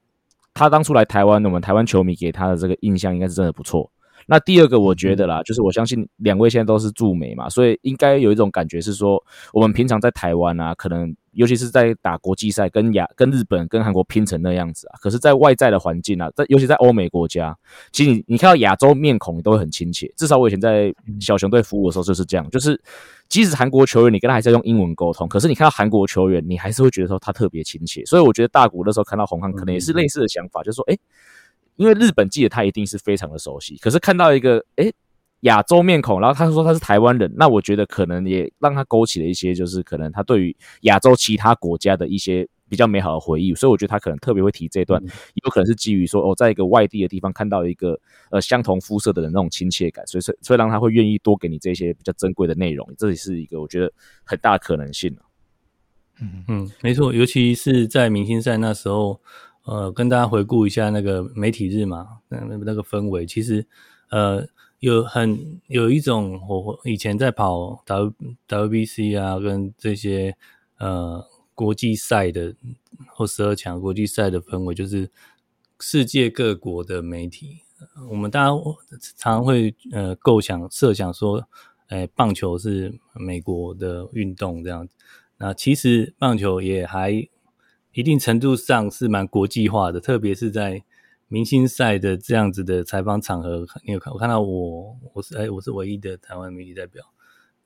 他当初来台湾，我们台湾球迷给他的这个印象应该是真的不错。那第二个，我觉得啦，就是我相信两位现在都是驻美嘛，所以应该有一种感觉是说，我们平常在台湾啊，可能尤其是在打国际赛，跟亚、跟日本、跟韩国拼成那样子啊。可是，在外在的环境啊，在尤其在欧美国家，其实你你看到亚洲面孔，你都会很亲切。至少我以前在小熊队服务的时候就是这样，就是即使韩国球员，你跟他还是要用英文沟通，可是你看到韩国球员，你还是会觉得说他特别亲切。所以我觉得大谷那时候看到红汉，可能也是类似的想法，就是说，哎。因为日本记得他一定是非常的熟悉，可是看到一个诶亚洲面孔，然后他说他是台湾人，那我觉得可能也让他勾起了一些，就是可能他对于亚洲其他国家的一些比较美好的回忆，所以我觉得他可能特别会提这段，有可能是基于说哦，在一个外地的地方看到一个呃相同肤色的人那种亲切感，所以所以让他会愿意多给你这些比较珍贵的内容，这也是一个我觉得很大的可能性嗯嗯，没错，尤其是在明星赛那时候。呃，跟大家回顾一下那个媒体日嘛，那那个氛围，其实呃有很有一种我以前在跑 W WBC 啊，跟这些呃国际赛的或十二强国际赛的氛围，就是世界各国的媒体，我们大家常会呃构想设想说，哎，棒球是美国的运动这样子，那其实棒球也还。一定程度上是蛮国际化的，特别是在明星赛的这样子的采访场合，你有看？我看到我，我是哎，我是唯一的台湾媒体代表，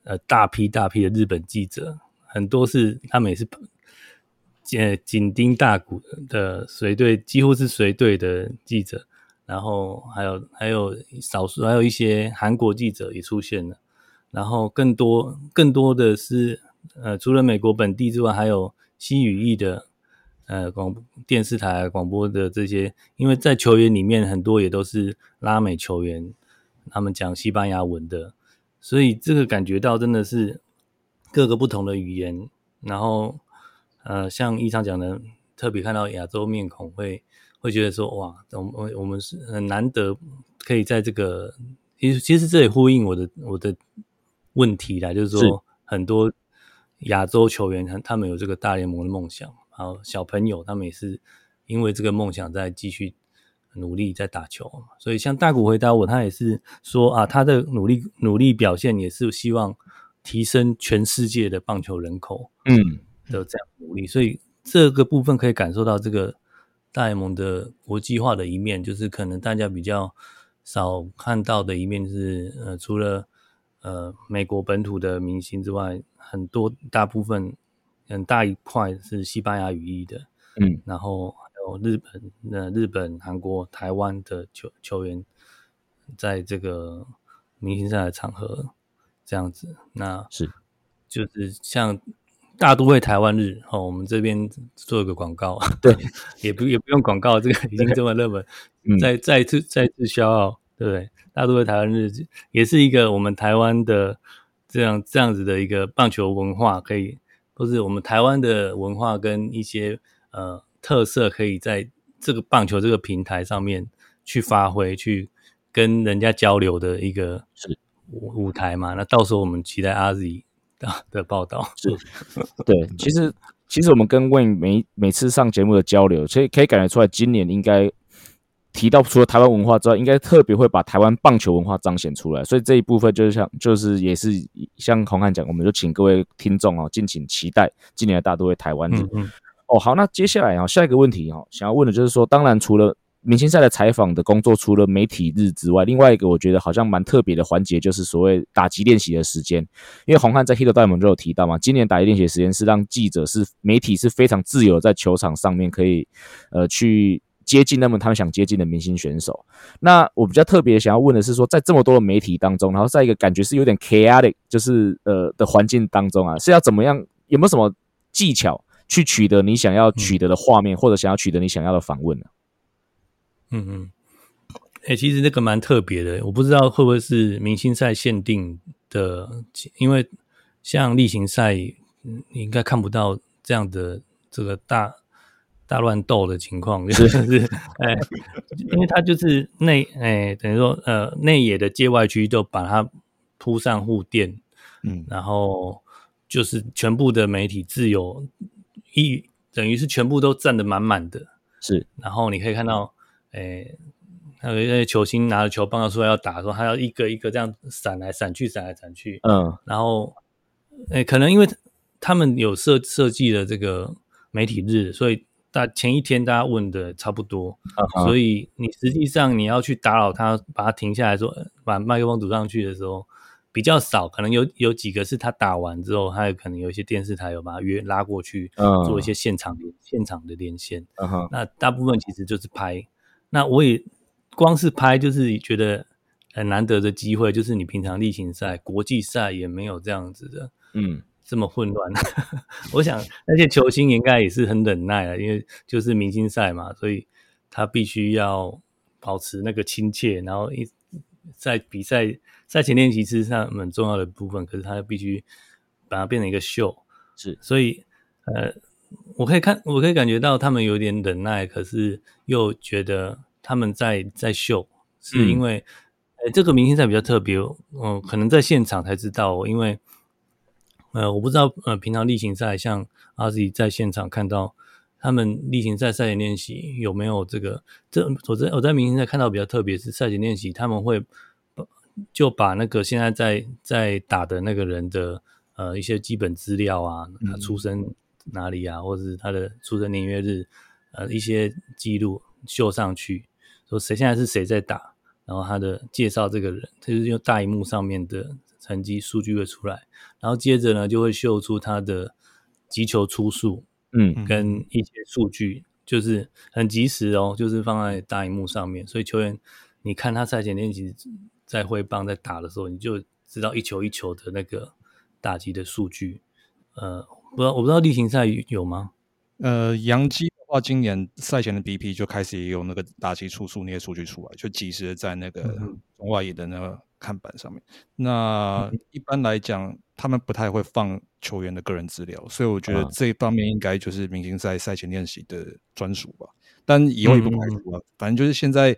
呃，大批大批的日本记者，很多是他们也是紧紧盯大股的随队，几乎是随队的记者，然后还有还有少数还有一些韩国记者也出现了，然后更多更多的是呃，除了美国本地之外，还有西语裔的。呃，广电视台广播的这些，因为在球员里面很多也都是拉美球员，他们讲西班牙文的，所以这个感觉到真的是各个不同的语言。然后，呃，像一常讲的，特别看到亚洲面孔，会会觉得说，哇，我我我们是很难得可以在这个，其实其实这也呼应我的我的问题啦，就是说很多亚洲球员他他们有这个大联盟的梦想。好，小朋友他们也是因为这个梦想在继续努力在打球嘛，所以像大谷回答我，他也是说啊，他的努力努力表现也是希望提升全世界的棒球人口，嗯的这样努力，所以这个部分可以感受到这个大联盟的国际化的一面，就是可能大家比较少看到的一面是，呃，除了呃美国本土的明星之外，很多大部分。很大一块是西班牙语裔的，嗯，然后还有日本、呃日本、韩国、台湾的球球员，在这个明星赛的场合这样子，那是就是像大都会台湾日哦，我们这边做一个广告，对，<laughs> 也不也不用广告，这个已经这么热门，再再次再次消耗，对不对？大都会台湾日也是一个我们台湾的这样这样子的一个棒球文化可以。都是我们台湾的文化跟一些呃特色，可以在这个棒球这个平台上面去发挥，去跟人家交流的一个是舞舞台嘛。那到时候我们期待阿 Z 的的报道。是，对，<laughs> 其实其实我们跟 Win 每每次上节目的交流，所以可以感觉出来，今年应该。提到除了台湾文化之外，应该特别会把台湾棒球文化彰显出来，所以这一部分就是像，就是也是像洪汉讲，我们就请各位听众哦，敬请期待今年的大都会台湾日。哦，好，那接下来啊，下一个问题哈，想要问的就是说，当然除了明星赛的采访的工作，除了媒体日之外，另外一个我觉得好像蛮特别的环节，就是所谓打击练习的时间。因为洪汉在 Hit 大联盟就有提到嘛，今年打击练习的时间是让记者是媒体是非常自由在球场上面可以呃去。接近那么他们想接近的明星选手。那我比较特别想要问的是说，在这么多的媒体当中，然后在一个感觉是有点 chaotic，就是呃的环境当中啊，是要怎么样？有没有什么技巧去取得你想要取得的画面，或者想要取得你想要的访问呢？嗯嗯，哎，其实这个蛮特别的，我不知道会不会是明星赛限定的，因为像例行赛，你应该看不到这样的这个大大乱斗的情况，就是哎，因为它就是内哎，等于说呃内野的界外区就把它铺上护垫，嗯，然后就是全部的媒体自由一等于是全部都站得满满的，是，然后你可以看到。哎，还有那些球星拿着球棒要出来要打的时候，他要一个一个这样闪来闪去，闪来闪去。嗯，然后，诶，可能因为他们有设设计了这个媒体日，所以大前一天大家问的差不多，所以你实际上你要去打扰他，把他停下来说，把麦克风堵上去的时候比较少，可能有有几个是他打完之后，他有可能有一些电视台有把他约拉过去，做一些现场现场的连线。嗯那大部分其实就是拍。那我也光是拍，就是觉得很难得的机会，就是你平常例行赛、国际赛也没有这样子的，嗯，这么混乱。<laughs> 我想那些球星应该也是很忍耐啊，因为就是明星赛嘛，所以他必须要保持那个亲切，然后一在比赛赛前练习是上很重要的部分，可是他必须把它变成一个秀，是，所以呃。我可以看，我可以感觉到他们有点忍耐，可是又觉得他们在在秀，是因为，呃，这个明星赛比较特别，嗯，可能在现场才知道，因为，呃，我不知道，呃，平常例行赛像阿自己在现场看到他们例行赛赛前练习有没有这个，这我在我在明星赛看到比较特别是赛前练习，他们会就把那个现在在在打的那个人的呃一些基本资料啊，他出生。哪里啊，或者是他的出生年月日，呃，一些记录秀上去，说谁现在是谁在打，然后他的介绍这个人，就是用大荧幕上面的成绩数据会出来，然后接着呢就会秀出他的击球出数，嗯，跟一些数据，就是很及时哦，就是放在大荧幕上面，所以球员你看他赛前练习在挥棒在打的时候，你就知道一球一球的那个打击的数据，呃。不知道我不知道例行赛有吗？呃，杨基的话，今年赛前的 BP 就开始也有那个打击出数那些数据出来，就及时在那个中外野的那个看板上面。那一般来讲，他们不太会放球员的个人资料，所以我觉得这一方面应该就是明星赛赛前练习的专属吧。但以后也不排除啊，反正就是现在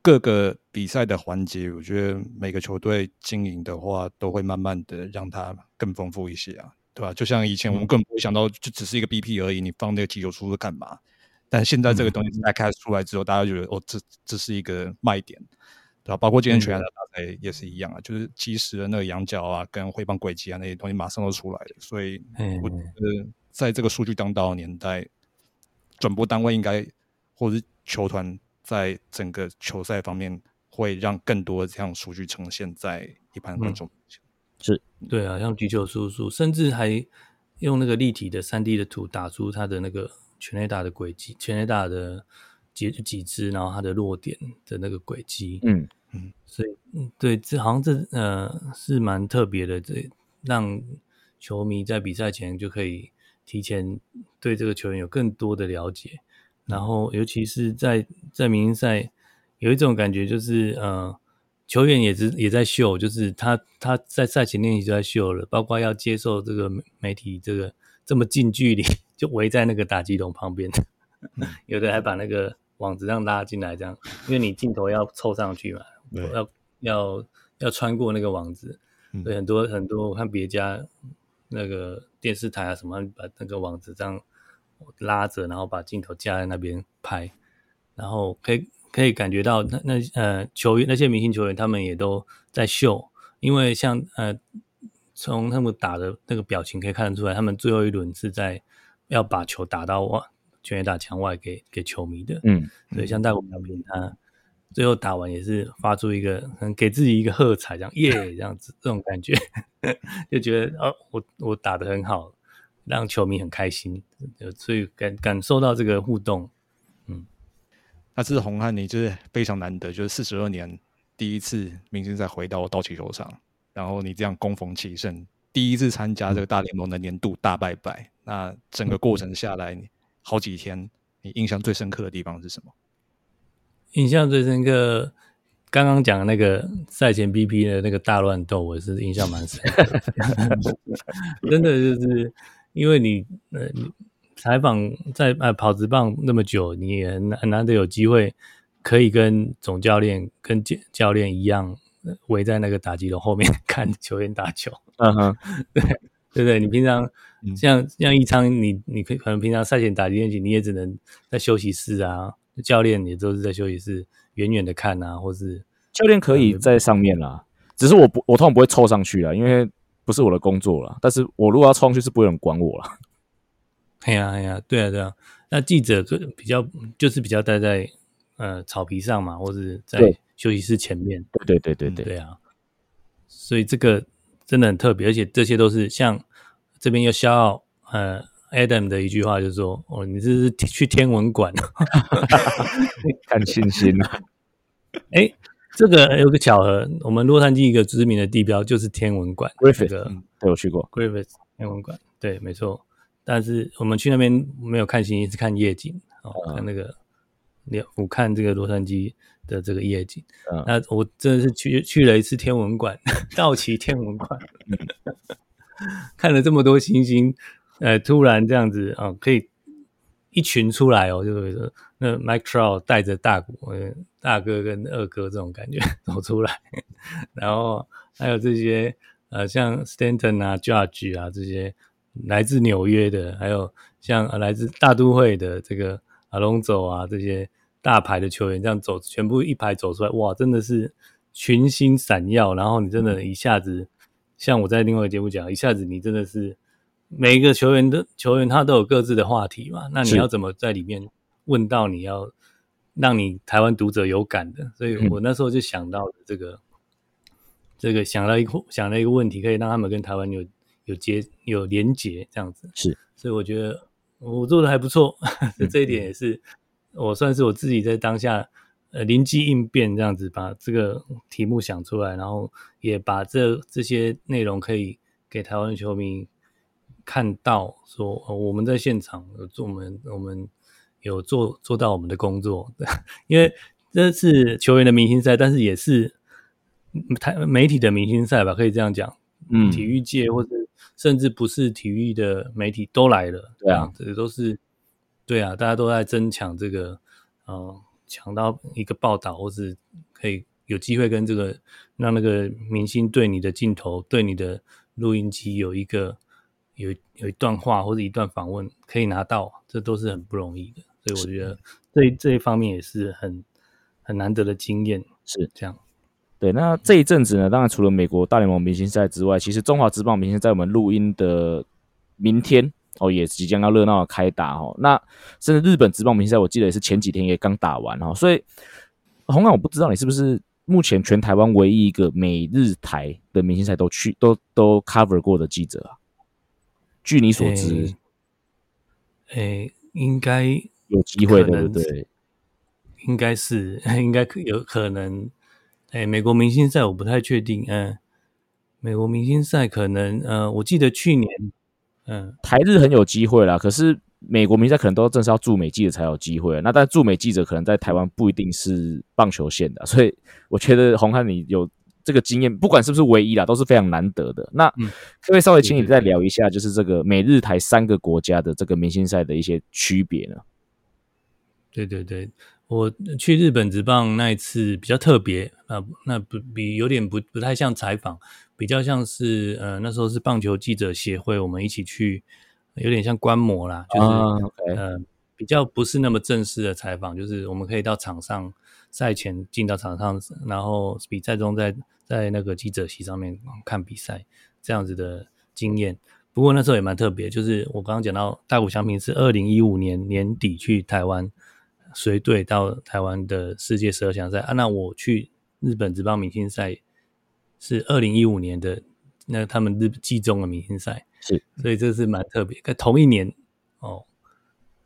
各个比赛的环节，我觉得每个球队经营的话，都会慢慢的让它更丰富一些啊。对吧？就像以前我们根本不会想到，就只是一个 BP 而已，你放那个急救出是干嘛？但现在这个东西在开始出来之后，大家觉得哦，这这是一个卖点，对吧？包括今天全亚的大赛也是一样啊，就是及时的那个羊角啊，跟回放轨迹啊那些东西马上都出来了。所以我觉得，在这个数据当道的年代，转播单位应该或者是球团在整个球赛方面，会让更多这样数据呈现在一般观众。是对啊，像举球叔叔，甚至还用那个立体的三 D 的图打出他的那个全垒打的轨迹，全垒打的几几支，然后他的落点的那个轨迹。嗯嗯，所以对，这好像这呃是蛮特别的，这让球迷在比赛前就可以提前对这个球员有更多的了解，然后尤其是在在明星赛有一种感觉就是呃。球员也是也在秀，就是他他在赛前练习就在秀了，包括要接受这个媒体这个这么近距离 <laughs> 就围在那个打击筒旁边，<laughs> 有的还把那个网子这样拉进来，这样，因为你镜头要凑上去嘛，要要要穿过那个网子，对，很多很多我看别家那个电视台啊什么，把那个网子这样拉着，然后把镜头架在那边拍，然后可以。可以感觉到，那那呃，球员那些明星球员，他们也都在秀，因为像呃，从他们打的那个表情可以看得出来，他们最后一轮是在要把球打到外，全垒打墙外给给球迷的。嗯，所以像大谷翔平他最后打完也是发出一个给自己一个喝彩，这样耶这样子这种感觉，<laughs> 就觉得哦，我我打的很好，让球迷很开心，所以感感受到这个互动。那这是红汉，你就是非常难得，就是四十二年第一次明星赛回到道奇球场，然后你这样攻逢其胜，第一次参加这个大联盟的年度大拜拜。那整个过程下来，好几天，你印象最深刻的地方是什么？印象最深刻，刚刚讲的那个赛前 BP 的那个大乱斗，我是印象蛮深的。<laughs> 真的就是因为你呃采访在呃跑直棒那么久，你也很很难得有机会可以跟总教练、跟教教练一样围在那个打击楼后面 <laughs> 看球员打球。嗯哼，<laughs> 对对对，你平常像像一昌，你你可以可能平常赛前打击练习，你也只能在休息室啊。教练也都是在休息室远远的看啊，或是教练可以在上面啦，只是我不我通常不会凑上去啦，因为不是我的工作了。但是我如果要凑上去，是不会有人管我了。哎呀哎呀，对啊对啊，那记者就比较就是比较待在呃草皮上嘛，或者在休息室前面。对对对对对啊，所以这个真的很特别，而且这些都是像这边又消耗呃。Adam 的一句话就是说：“哦，你这是去天文馆，<laughs> 看星星啊？<laughs> 哎，这个有个巧合，我们洛杉矶一个知名的地标就是天文馆。Griffith，对我去过 Griffith 天文馆，对，没错。但是我们去那边没有看星星，是看夜景哦，看那个，我看这个洛杉矶的这个夜景。那我真的是去去了一次天文馆，<laughs> 道奇天文馆，<laughs> 看了这么多星星。”呃，突然这样子啊，可以一群出来哦，就是说，那 Mike Trout 带着大鼓，大哥跟二哥这种感觉 <laughs> 走出来，然后还有这些呃，像 Stanton 啊、Judge 啊这些来自纽约的，还有像来自大都会的这个阿隆走啊这些大牌的球员，这样走全部一排走出来，哇，真的是群星闪耀，然后你真的一下子，像我在另外一个节目讲，一下子你真的是。每一个球员的球员，他都有各自的话题嘛。那你要怎么在里面问到你要让你台湾读者有感的？所以我那时候就想到了这个，这个想到一个想到一个问题，可以让他们跟台湾有有接有连结这样子。是，所以我觉得我做的还不错，<laughs> 这一点也是我算是我自己在当下呃灵机应变这样子把这个题目想出来，然后也把这这些内容可以给台湾球迷。看到说我们在现场有做我们我们有做做到我们的工作，<laughs> 因为这是球员的明星赛，但是也是台媒体的明星赛吧，可以这样讲。嗯，体育界或者甚至不是体育的媒体都来了，对啊，这都是对啊，大家都在争抢这个呃，抢到一个报道，或是可以有机会跟这个让那个明星对你的镜头、对你的录音机有一个。有有一段话或者一段访问可以拿到，这都是很不容易的，所以我觉得这这一方面也是很很难得的经验，是这样。对，那这一阵子呢，当然除了美国大联盟明星赛之外，其实中华职棒明星在我们录音的明天哦，也即将要热闹的开打哦。那甚至日本职棒明星赛，我记得也是前几天也刚打完哦。所以红港，我不知道你是不是目前全台湾唯一一个每日台的明星赛都去都都 cover 过的记者啊？据你所知，诶，应该有机会，对不对？应该是，<laughs> 应该有可能。诶，美国明星赛我不太确定。嗯，美国明星赛可能，呃，我记得去年，嗯，台日很有机会啦。可是美国明星赛可能都正是要驻美记者才有机会。那但驻美记者可能在台湾不一定是棒球线的，所以我觉得红汉你有。这个经验不管是不是唯一啦，都是非常难得的。那可不可以稍微请你再聊一下，就是这个美日台三个国家的这个明星赛的一些区别呢？对对对，我去日本职棒那一次比较特别啊，那不比有点不不太像采访，比较像是呃那时候是棒球记者协会，我们一起去，有点像观摩啦，就是呃比较不是那么正式的采访，就是我们可以到场上。赛前进到场上，然后比赛中在在那个记者席上面看比赛，这样子的经验。不过那时候也蛮特别，就是我刚刚讲到大谷翔平是二零一五年年底去台湾随队到台湾的世界十二强赛啊，那我去日本职棒明星赛是二零一五年的那他们日季中的明星赛，是，所以这是蛮特别，在同一年哦。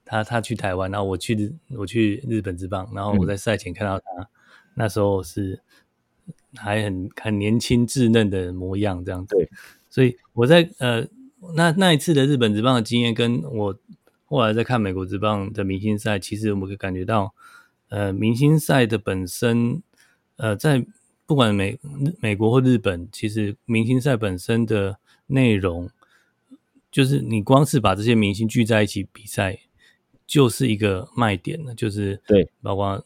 他他去台湾，然后我去日我去日本职棒，然后我在赛前看到他，那时候是还很很年轻稚嫩的模样这样子。对，所以我在呃那那一次的日本职棒的经验，跟我后来在看美国职棒的明星赛，其实我们可以感觉到，呃，明星赛的本身，呃，在不管美美国或日本，其实明星赛本身的内容，就是你光是把这些明星聚在一起比赛，就是一个卖点了。就是对，包括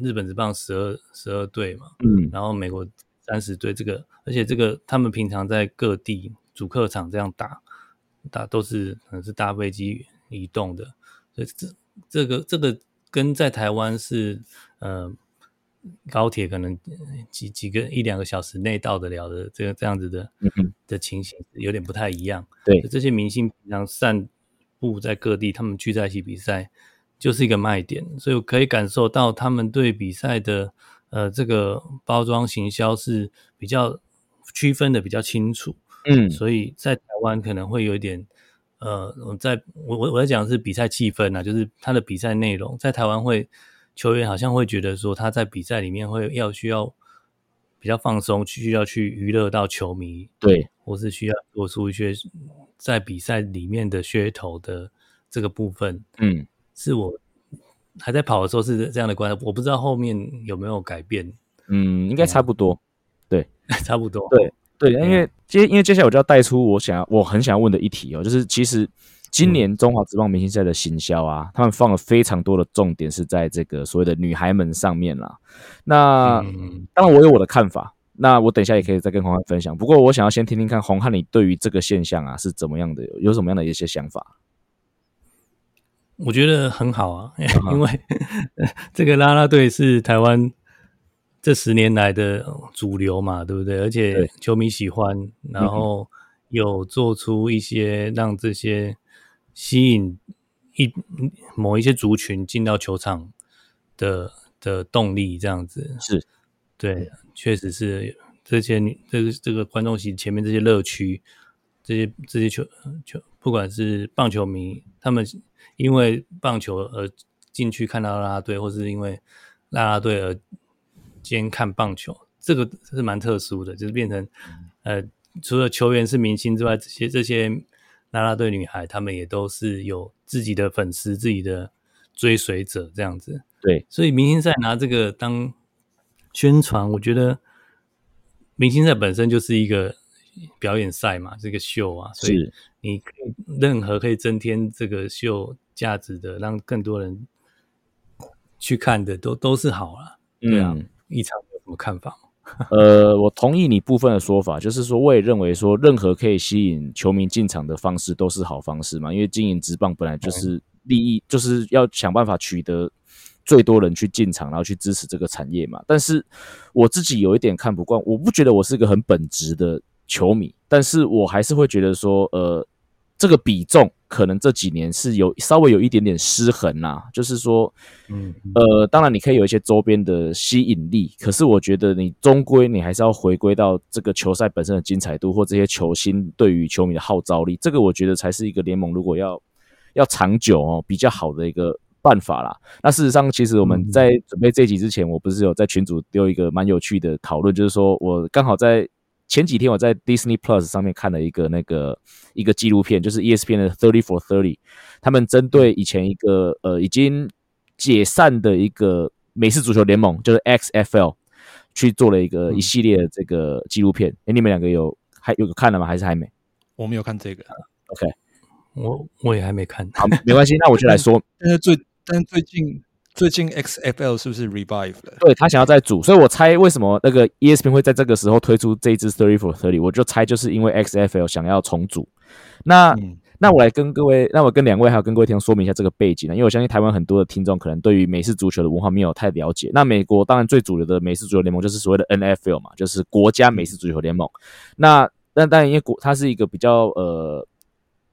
日本职棒十二十二队嘛，嗯，然后美国三十队，这个而且这个他们平常在各地主客场这样打，打都是可能是搭飞机移动的，所以这这个这个跟在台湾是呃高铁可能几几个一两个小时内到得了的这个这样子的嗯的情形有点不太一样。对。这些明星平常散步在各地，他们聚在一起比赛，就是一个卖点，所以我可以感受到他们对比赛的呃这个包装行销是比较区分的比较清楚，嗯，所以在台湾可能会有一点呃，我在我我我在讲的是比赛气氛啊，就是他的比赛内容，在台湾会球员好像会觉得说他在比赛里面会要需要比较放松，需要去娱乐到球迷，对，或是需要做出一些在比赛里面的噱头的这个部分，嗯，是我还在跑的时候是这样的观察，我不知道后面有没有改变，嗯，应该差不多。对。<laughs> 差不多。对对，因为接因为接下来我就要带出我想要我很想要问的一题哦，就是其实今年中华职棒明星赛的行销啊，他们放了非常多的重点是在这个所谓的女孩们上面啦。那、嗯，当然我有我的看法，那我等一下也可以再跟红汉分享。不过我想要先听听看红汉你对于这个现象啊是怎么样的，有什么样的一些想法？我觉得很好啊，<laughs> 嗯因为 <laughs> 这个啦啦队是台湾这十年来的主流嘛，对不对？而且球迷喜欢，然后有做出一些让这些吸引一某一些族群进到球场的的动力，这样子是。对，确实是这些女这个这个观众席前面这些乐区，这些这些球球，不管是棒球迷，他们因为棒球而进去看到啦啦队，或是因为啦啦队而兼看棒球，这个是蛮特殊的，就是变成呃，除了球员是明星之外，这些这些啦啦队女孩，她们也都是有自己的粉丝、自己的追随者这样子。对，所以明星赛拿这个当宣传，我觉得明星赛本身就是一个表演赛嘛，这个秀啊，所以你可以任何可以增添这个秀价值的，让更多人去看的，都都是好了。对啊嗯，一场有什么看法吗？<laughs> 呃，我同意你部分的说法，就是说，我也认为说，任何可以吸引球迷进场的方式都是好方式嘛，因为经营职棒本来就是利益，就是要想办法取得最多人去进场，然后去支持这个产业嘛。但是我自己有一点看不惯，我不觉得我是一个很本职的球迷，但是我还是会觉得说，呃，这个比重可能这几年是有稍微有一点点失衡啦、就是说，嗯，呃，当然你可以有一些周边的吸引力，可是我觉得你终归你还是要回归到这个球赛本身的精彩度，或这些球星对于球迷的号召力，这个我觉得才是一个联盟如果要要长久哦比较好的一个办法啦。那事实上，其实我们在准备这一集之前，我不是有在群组丢一个蛮有趣的讨论，就是说我刚好在前几天我在 Disney Plus 上面看了一个那个一个纪录片，就是 E ESPN 的 Thirty for Thirty，他们针对以前一个呃已经解散的一个美式足球联盟，就是 XFL，去做了一个一系列的这个纪录片。哎、你们两个有还有看了吗？还是还没我没有看这个，？OK，我我也还没看。好，没关系，那我就来说。<laughs> 但是最但是最近最近 XFL 是不是 revive 了？对他想要再组，所以我猜为什么那个 E ESPN 会在这个时候推出这一支 Thirty for Thirty，我就猜就是因为 XFL 想要重组。那、嗯那我来跟各位，那我跟两位还有跟各位听众说明一下这个背景呢，因为我相信台湾很多的听众可能对于美式足球的文化没有太了解。那美国当然最主流的美式足球联盟就是所谓的 NFL 嘛，就是国家美式足球联盟。那那当然因为国它是一个比较呃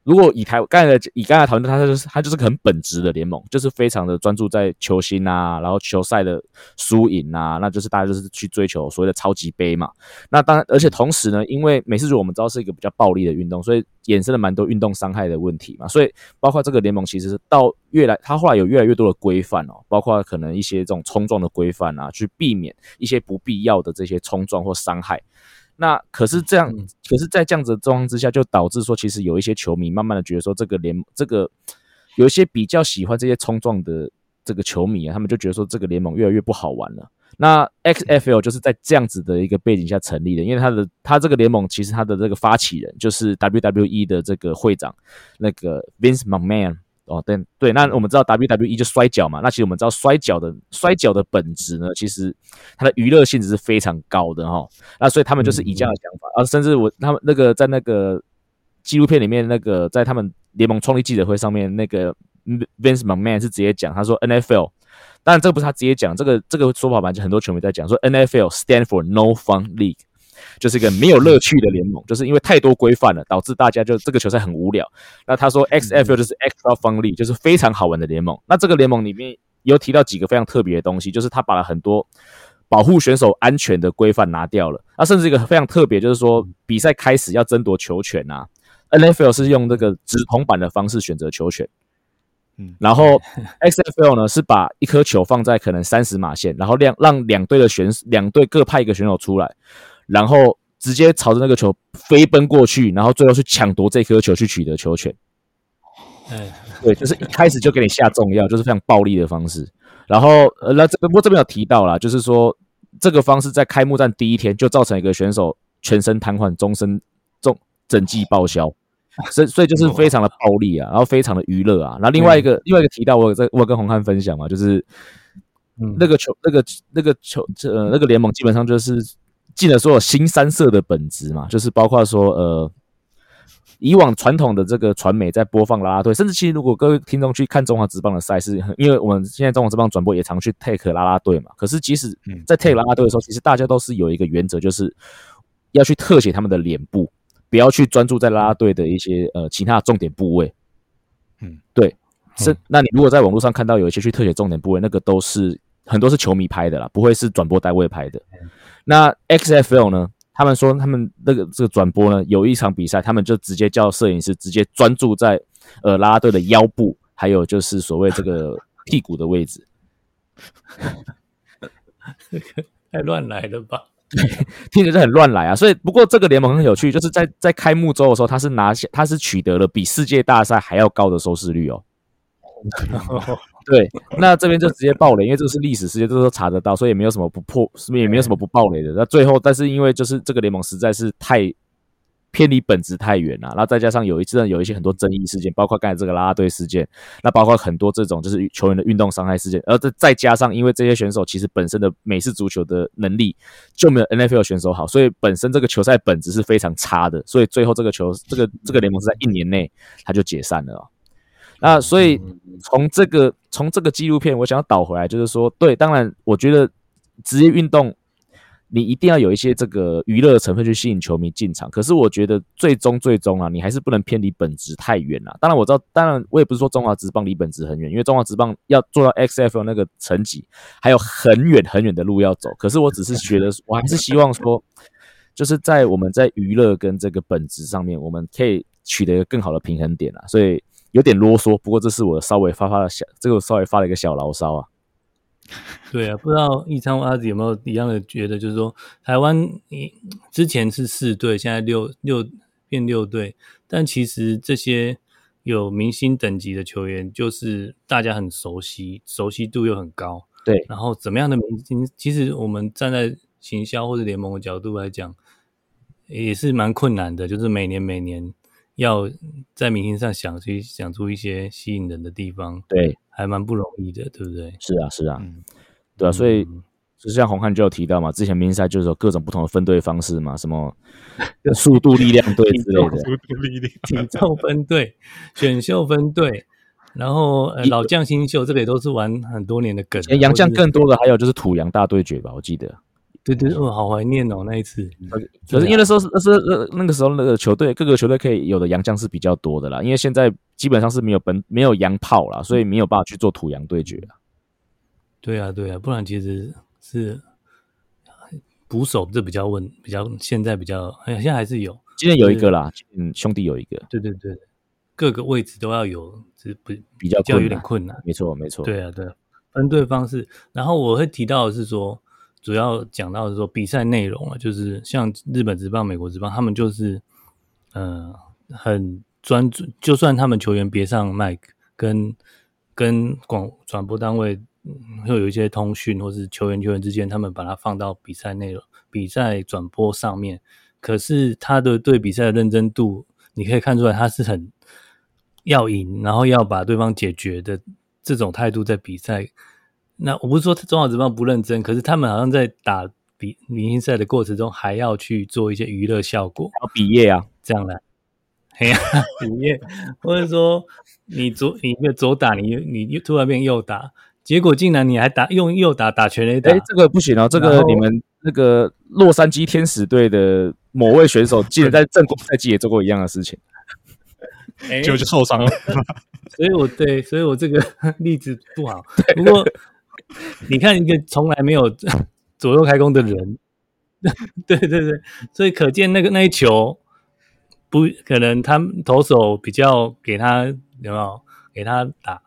如果以台刚才以刚才讨论，它就是它就是个很本质的联盟，就是非常的专注在球星啊，然后球赛的输赢啊，那就是大家就是去追求所谓的超级杯嘛。那当然，而且同时呢，因为美式足球我们知道是一个比较暴力的运动，所以衍生了蛮多运动伤害的问题嘛。所以包括这个联盟其实是到越来，它后来有越来越多的规范哦，包括可能一些这种冲撞的规范啊，去避免一些不必要的这些冲撞或伤害。那可是这样，可是，在这样子的状况之下，就导致说，其实有一些球迷慢慢的觉得说，这个联这个有一些比较喜欢这些冲撞的这个球迷啊，他们就觉得说，这个联盟越来越不好玩了。那 XFL 就是在这样子的一个背景下成立的，因为他的他这个联盟其实他的这个发起人就是 WWE 的这个会长那个 Vince McMahon。哦，对对，那我们知道 WWE 就摔跤嘛，那其实我们知道摔跤的摔跤的本质呢，其实它的娱乐性质是非常高的哈。那所以他们就是以这样的想法，啊，甚至我他们那个在那个纪录片里面，那个在他们联盟创立记者会上面，那个 Vince McMahon 是直接讲，他说 NFL，当然这个不是他直接讲，这个这个说法吧，就很多球迷在讲，说 NFL stand for No Fun League。就是一个没有乐趣的联盟，就是因为太多规范了，导致大家就这个球赛很无聊。那他说 XFL 就是 extra fun league，就是非常好玩的联盟。那这个联盟里面有提到几个非常特别的东西，就是他把了很多保护选手安全的规范拿掉了。那甚至一个非常特别，就是说比赛开始要争夺球权啊，NFL 是用这个直筒板的方式选择球权，嗯，然后 XFL 呢是把一颗球放在可能三十码线，然后让让两队的选两队各派一个选手出来。然后直接朝着那个球飞奔过去，然后最后去抢夺这颗球，去取得球权。哎，对，<laughs> 就是一开始就给你下重药，就是非常暴力的方式。然后，呃，那这不过这边有提到啦，就是说这个方式在开幕战第一天就造成一个选手全身瘫痪，终身重整季报销。<laughs> 所以，所以就是非常的暴力啊，然后非常的娱乐啊。那另外一个，另外一个提到，我在我跟洪汉分享嘛，就是那个球，那个那个球，呃，那个联盟基本上就是。进了所有新三色的本质嘛，就是包括说，呃，以往传统的这个传媒在播放啦啦队，甚至其实如果各位听众去看中华职棒的赛事，因为我们现在中华职棒转播也常去 take 啦啦队嘛，可是即使在 take 啦啦队的时候，其实大家都是有一个原则，就是要去特写他们的脸部，不要去专注在啦啦队的一些呃其他重点部位。嗯，对，是。那你如果在网络上看到有一些去特写重点部位，那个都是很多是球迷拍的啦，不会是转播单位拍的。那 XFL 呢？他们说他们那个这个转播呢，有一场比赛，他们就直接叫摄影师直接专注在呃拉拉队的腰部，还有就是所谓这个屁股的位置。太乱来了吧？听着就很乱来啊！所以不过这个联盟很有趣，就是在在开幕周的时候，他是拿下，他是取得了比世界大赛还要高的收视率哦。<laughs> 对，那这边就直接爆雷，因为这个是历史事件，这都查得到，所以也没有什么不破，也没有什么不爆雷的。那最后，但是因为就是这个联盟实在是太偏离本质太远了，然后再加上有一次有一些很多争议事件，包括刚才这个拉拉队事件，那包括很多这种就是球员的运动伤害事件，而再再加上因为这些选手其实本身的美式足球的能力就没有 NFL 选手好，所以本身这个球赛本质是非常差的，所以最后这个球这个这个联盟是在一年内他就解散了。那所以从这个从这个纪录片，我想要导回来，就是说，对，当然，我觉得职业运动你一定要有一些这个娱乐成分去吸引球迷进场。可是我觉得最终最终啊，你还是不能偏离本质太远了。当然我知道，当然我也不是说中华职棒离本质很远，因为中华职棒要做到 XFL 那个层级还有很远很远的路要走。可是我只是觉得，我还是希望说，就是在我们在娱乐跟这个本质上面，我们可以取得一个更好的平衡点啊。所以。有点啰嗦，不过这是我稍微发发的小，这个稍微发了一个小牢骚啊。<laughs> 对啊，不知道易昌阿子有没有一样的觉得，就是说台湾你之前是四队，现在六六变六队，但其实这些有明星等级的球员，就是大家很熟悉，熟悉度又很高。对，然后怎么样的明星，其实我们站在行销或者联盟的角度来讲，也是蛮困难的，就是每年每年。要在明星上想去想出一些吸引人的地方，对，还蛮不容易的，对不对？是啊，是啊，对啊，所以就像红汉就有提到嘛，之前明星赛就是有各种不同的分队方式嘛，什么 <laughs> 速度力量队 <laughs> 之类的，速度力量。体重分队、选秀分队，然后老将新秀，这个也都是玩很多年的梗。洋将更多的还有就是土洋大对决吧，我记得对对，哦，好怀念哦那一次。可是因为那时候是那是那那个时候那个球队各个球队可以有的洋将是比较多的啦，因为现在基本上是没有本没有洋炮啦，所以没有办法去做土洋对决啊。对啊，对啊，不然其实是捕手这比较问比较现在比较，哎，现在还是有，今天有一个啦，嗯，兄弟有一个，对对对，各个位置都要有，是不比较比较有点困难。没错没错，对啊，对啊，分队方式。然后我会提到的是说，主要讲到的是说比赛内容啊，就是像日本职棒、美国职棒，他们就是呃很专注，就算他们球员别上麦克，跟跟广转播单位会有一些通讯，或是球员球员之间，他们把它放到比赛内容、比赛转播上面。可是他的对比赛的认真度，你可以看出来，他是很要赢，然后要把对方解决的这种态度在比赛。那我不是说中华职棒不认真，可是他们好像在打比明星赛的过程中，还要去做一些娱乐效果，要比业啊，这样的。嘿呀，比业或者说你左你一个左打，你你又突然变右打，结果竟然你还打用右打打全垒打，哎，这个不行哦，这个你们那个洛杉矶天使队的某位选手，竟然在正规赛季也做过一样的事情。哎结果就受伤了。所以我对，所以我这个 <laughs> 例子不好。不过你看一个从来没有左右开弓的人，<laughs> 对对对，所以可见那个那一球不可能，他投手比较给他有没有给他打？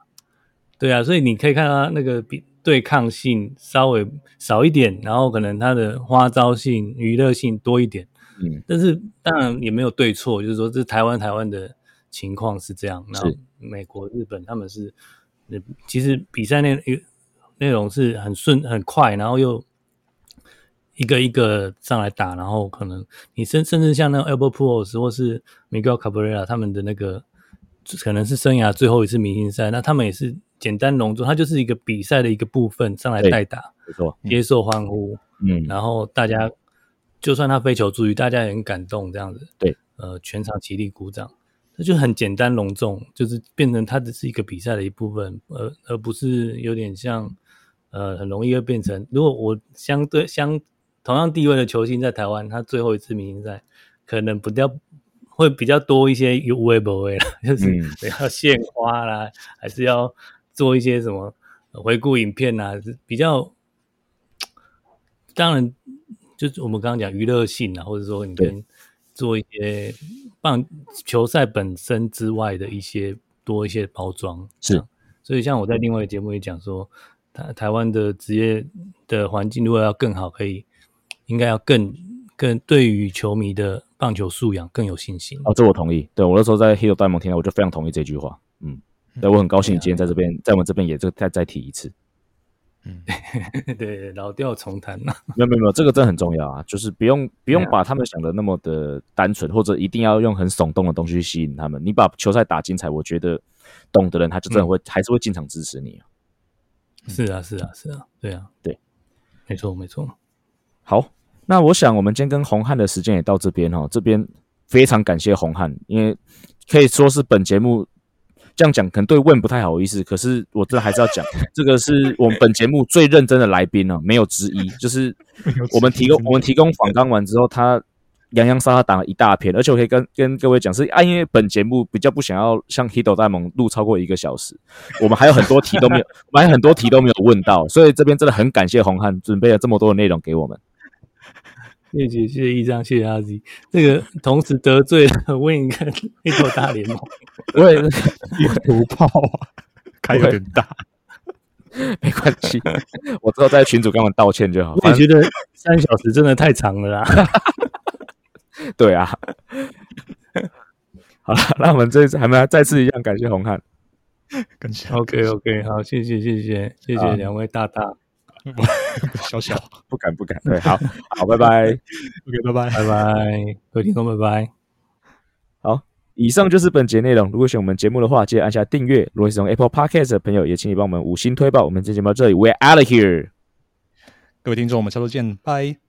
对啊，所以你可以看到他那个比对抗性稍微少一点，然后可能他的花招性、娱乐性多一点。嗯，但是当然也没有对错，就是说这台湾台湾的情况是这样，然后美国、日本他们是，呃其实比赛内内容是很顺很快，然后又一个一个上来打，然后可能你甚甚至像那个 Albert Pujols 或是 Miguel Cabrera 他们的那个可能是生涯最后一次明星赛，那他们也是简单隆重，它就是一个比赛的一个部分上来对代打，没错，接受欢呼，嗯，然后大家就算他非球注意，大家也很感动，这样子。对，呃，全场起立鼓掌，那就很简单隆重，就是变成它只是一个比赛的一部分，而而不是有点像呃，很容易会变成，如果我相对相同样地位的球星在台湾，他最后一次明星赛可能不掉会比较多一些有微不微啦，就是嗯。<laughs> 要献花啦，还是要做一些什么呃回顾影片啊，比较当然，就是我们刚刚讲娱乐性啊，或者说你跟做一些棒球赛本身之外的一些多一些包装，是。所以像我在另外一个节目也讲说，台台湾的职业的环境如果要更好，可以应该要更更对于球迷的棒球素养更有信心。哦，这我同意。对我那时候在《黑头大联盟》听到，我就非常同意这句话。嗯，对我很高兴你今天在这边，在我们这边也这再再提一次。嗯 <laughs> 对，老调重弹 <laughs> 呐、没有没有没有，这个真的很重要啊，就是不用不用把他们想的那么的单纯，或者一定要用很耸动的东西去吸引他们。你把球赛打精彩，我觉得懂的人他就真的会、还是会进场支持你啊。是啊，是啊，是啊，对啊，对，没错，没错。好，那我想我们今天跟红汉的时间也到这边哦，这边非常感谢红汉，因为可以说是本节目这样讲可能对问不太好意思，可是我这还是要讲，这个是我们本节目最认真的来宾哦，没有之一，就是我们提供我们提供访纲完之后，他洋洋洒洒打了一大片，而且我可以跟跟各位讲是啊，因为本节目比较不想要像 Hito 大盟录超过一个小时，我们还有很多题都没有，<laughs> 我们还有很多题都没有问到，所以这边真的很感谢红汉准备了这么多的内容给我们。谢谢谢谢一章，谢谢阿 Z。这个同时得罪了 Win 跟一头大联盟，我也土炮啊，开有点大。没关系，我之后在群主跟我们道歉就好。我也觉得三小时真的太长了啦。<laughs> 对啊。<laughs> 好了，那我们这次还没有再次一样感谢红汉。感谢 OK OK，好，谢谢谢谢谢好谢两位大大，<laughs> 小小不敢不敢，对，好好，拜拜。，OK，拜拜。拜拜，各位听众拜拜。好，以上就是本节内容。如果喜欢我们节目的话，记得按下订阅。如果是用 Apple Podcast 的朋友，也请你帮我们五星推爆。我们这节目到这里，We're out of here。各位听众，我们下周见，拜。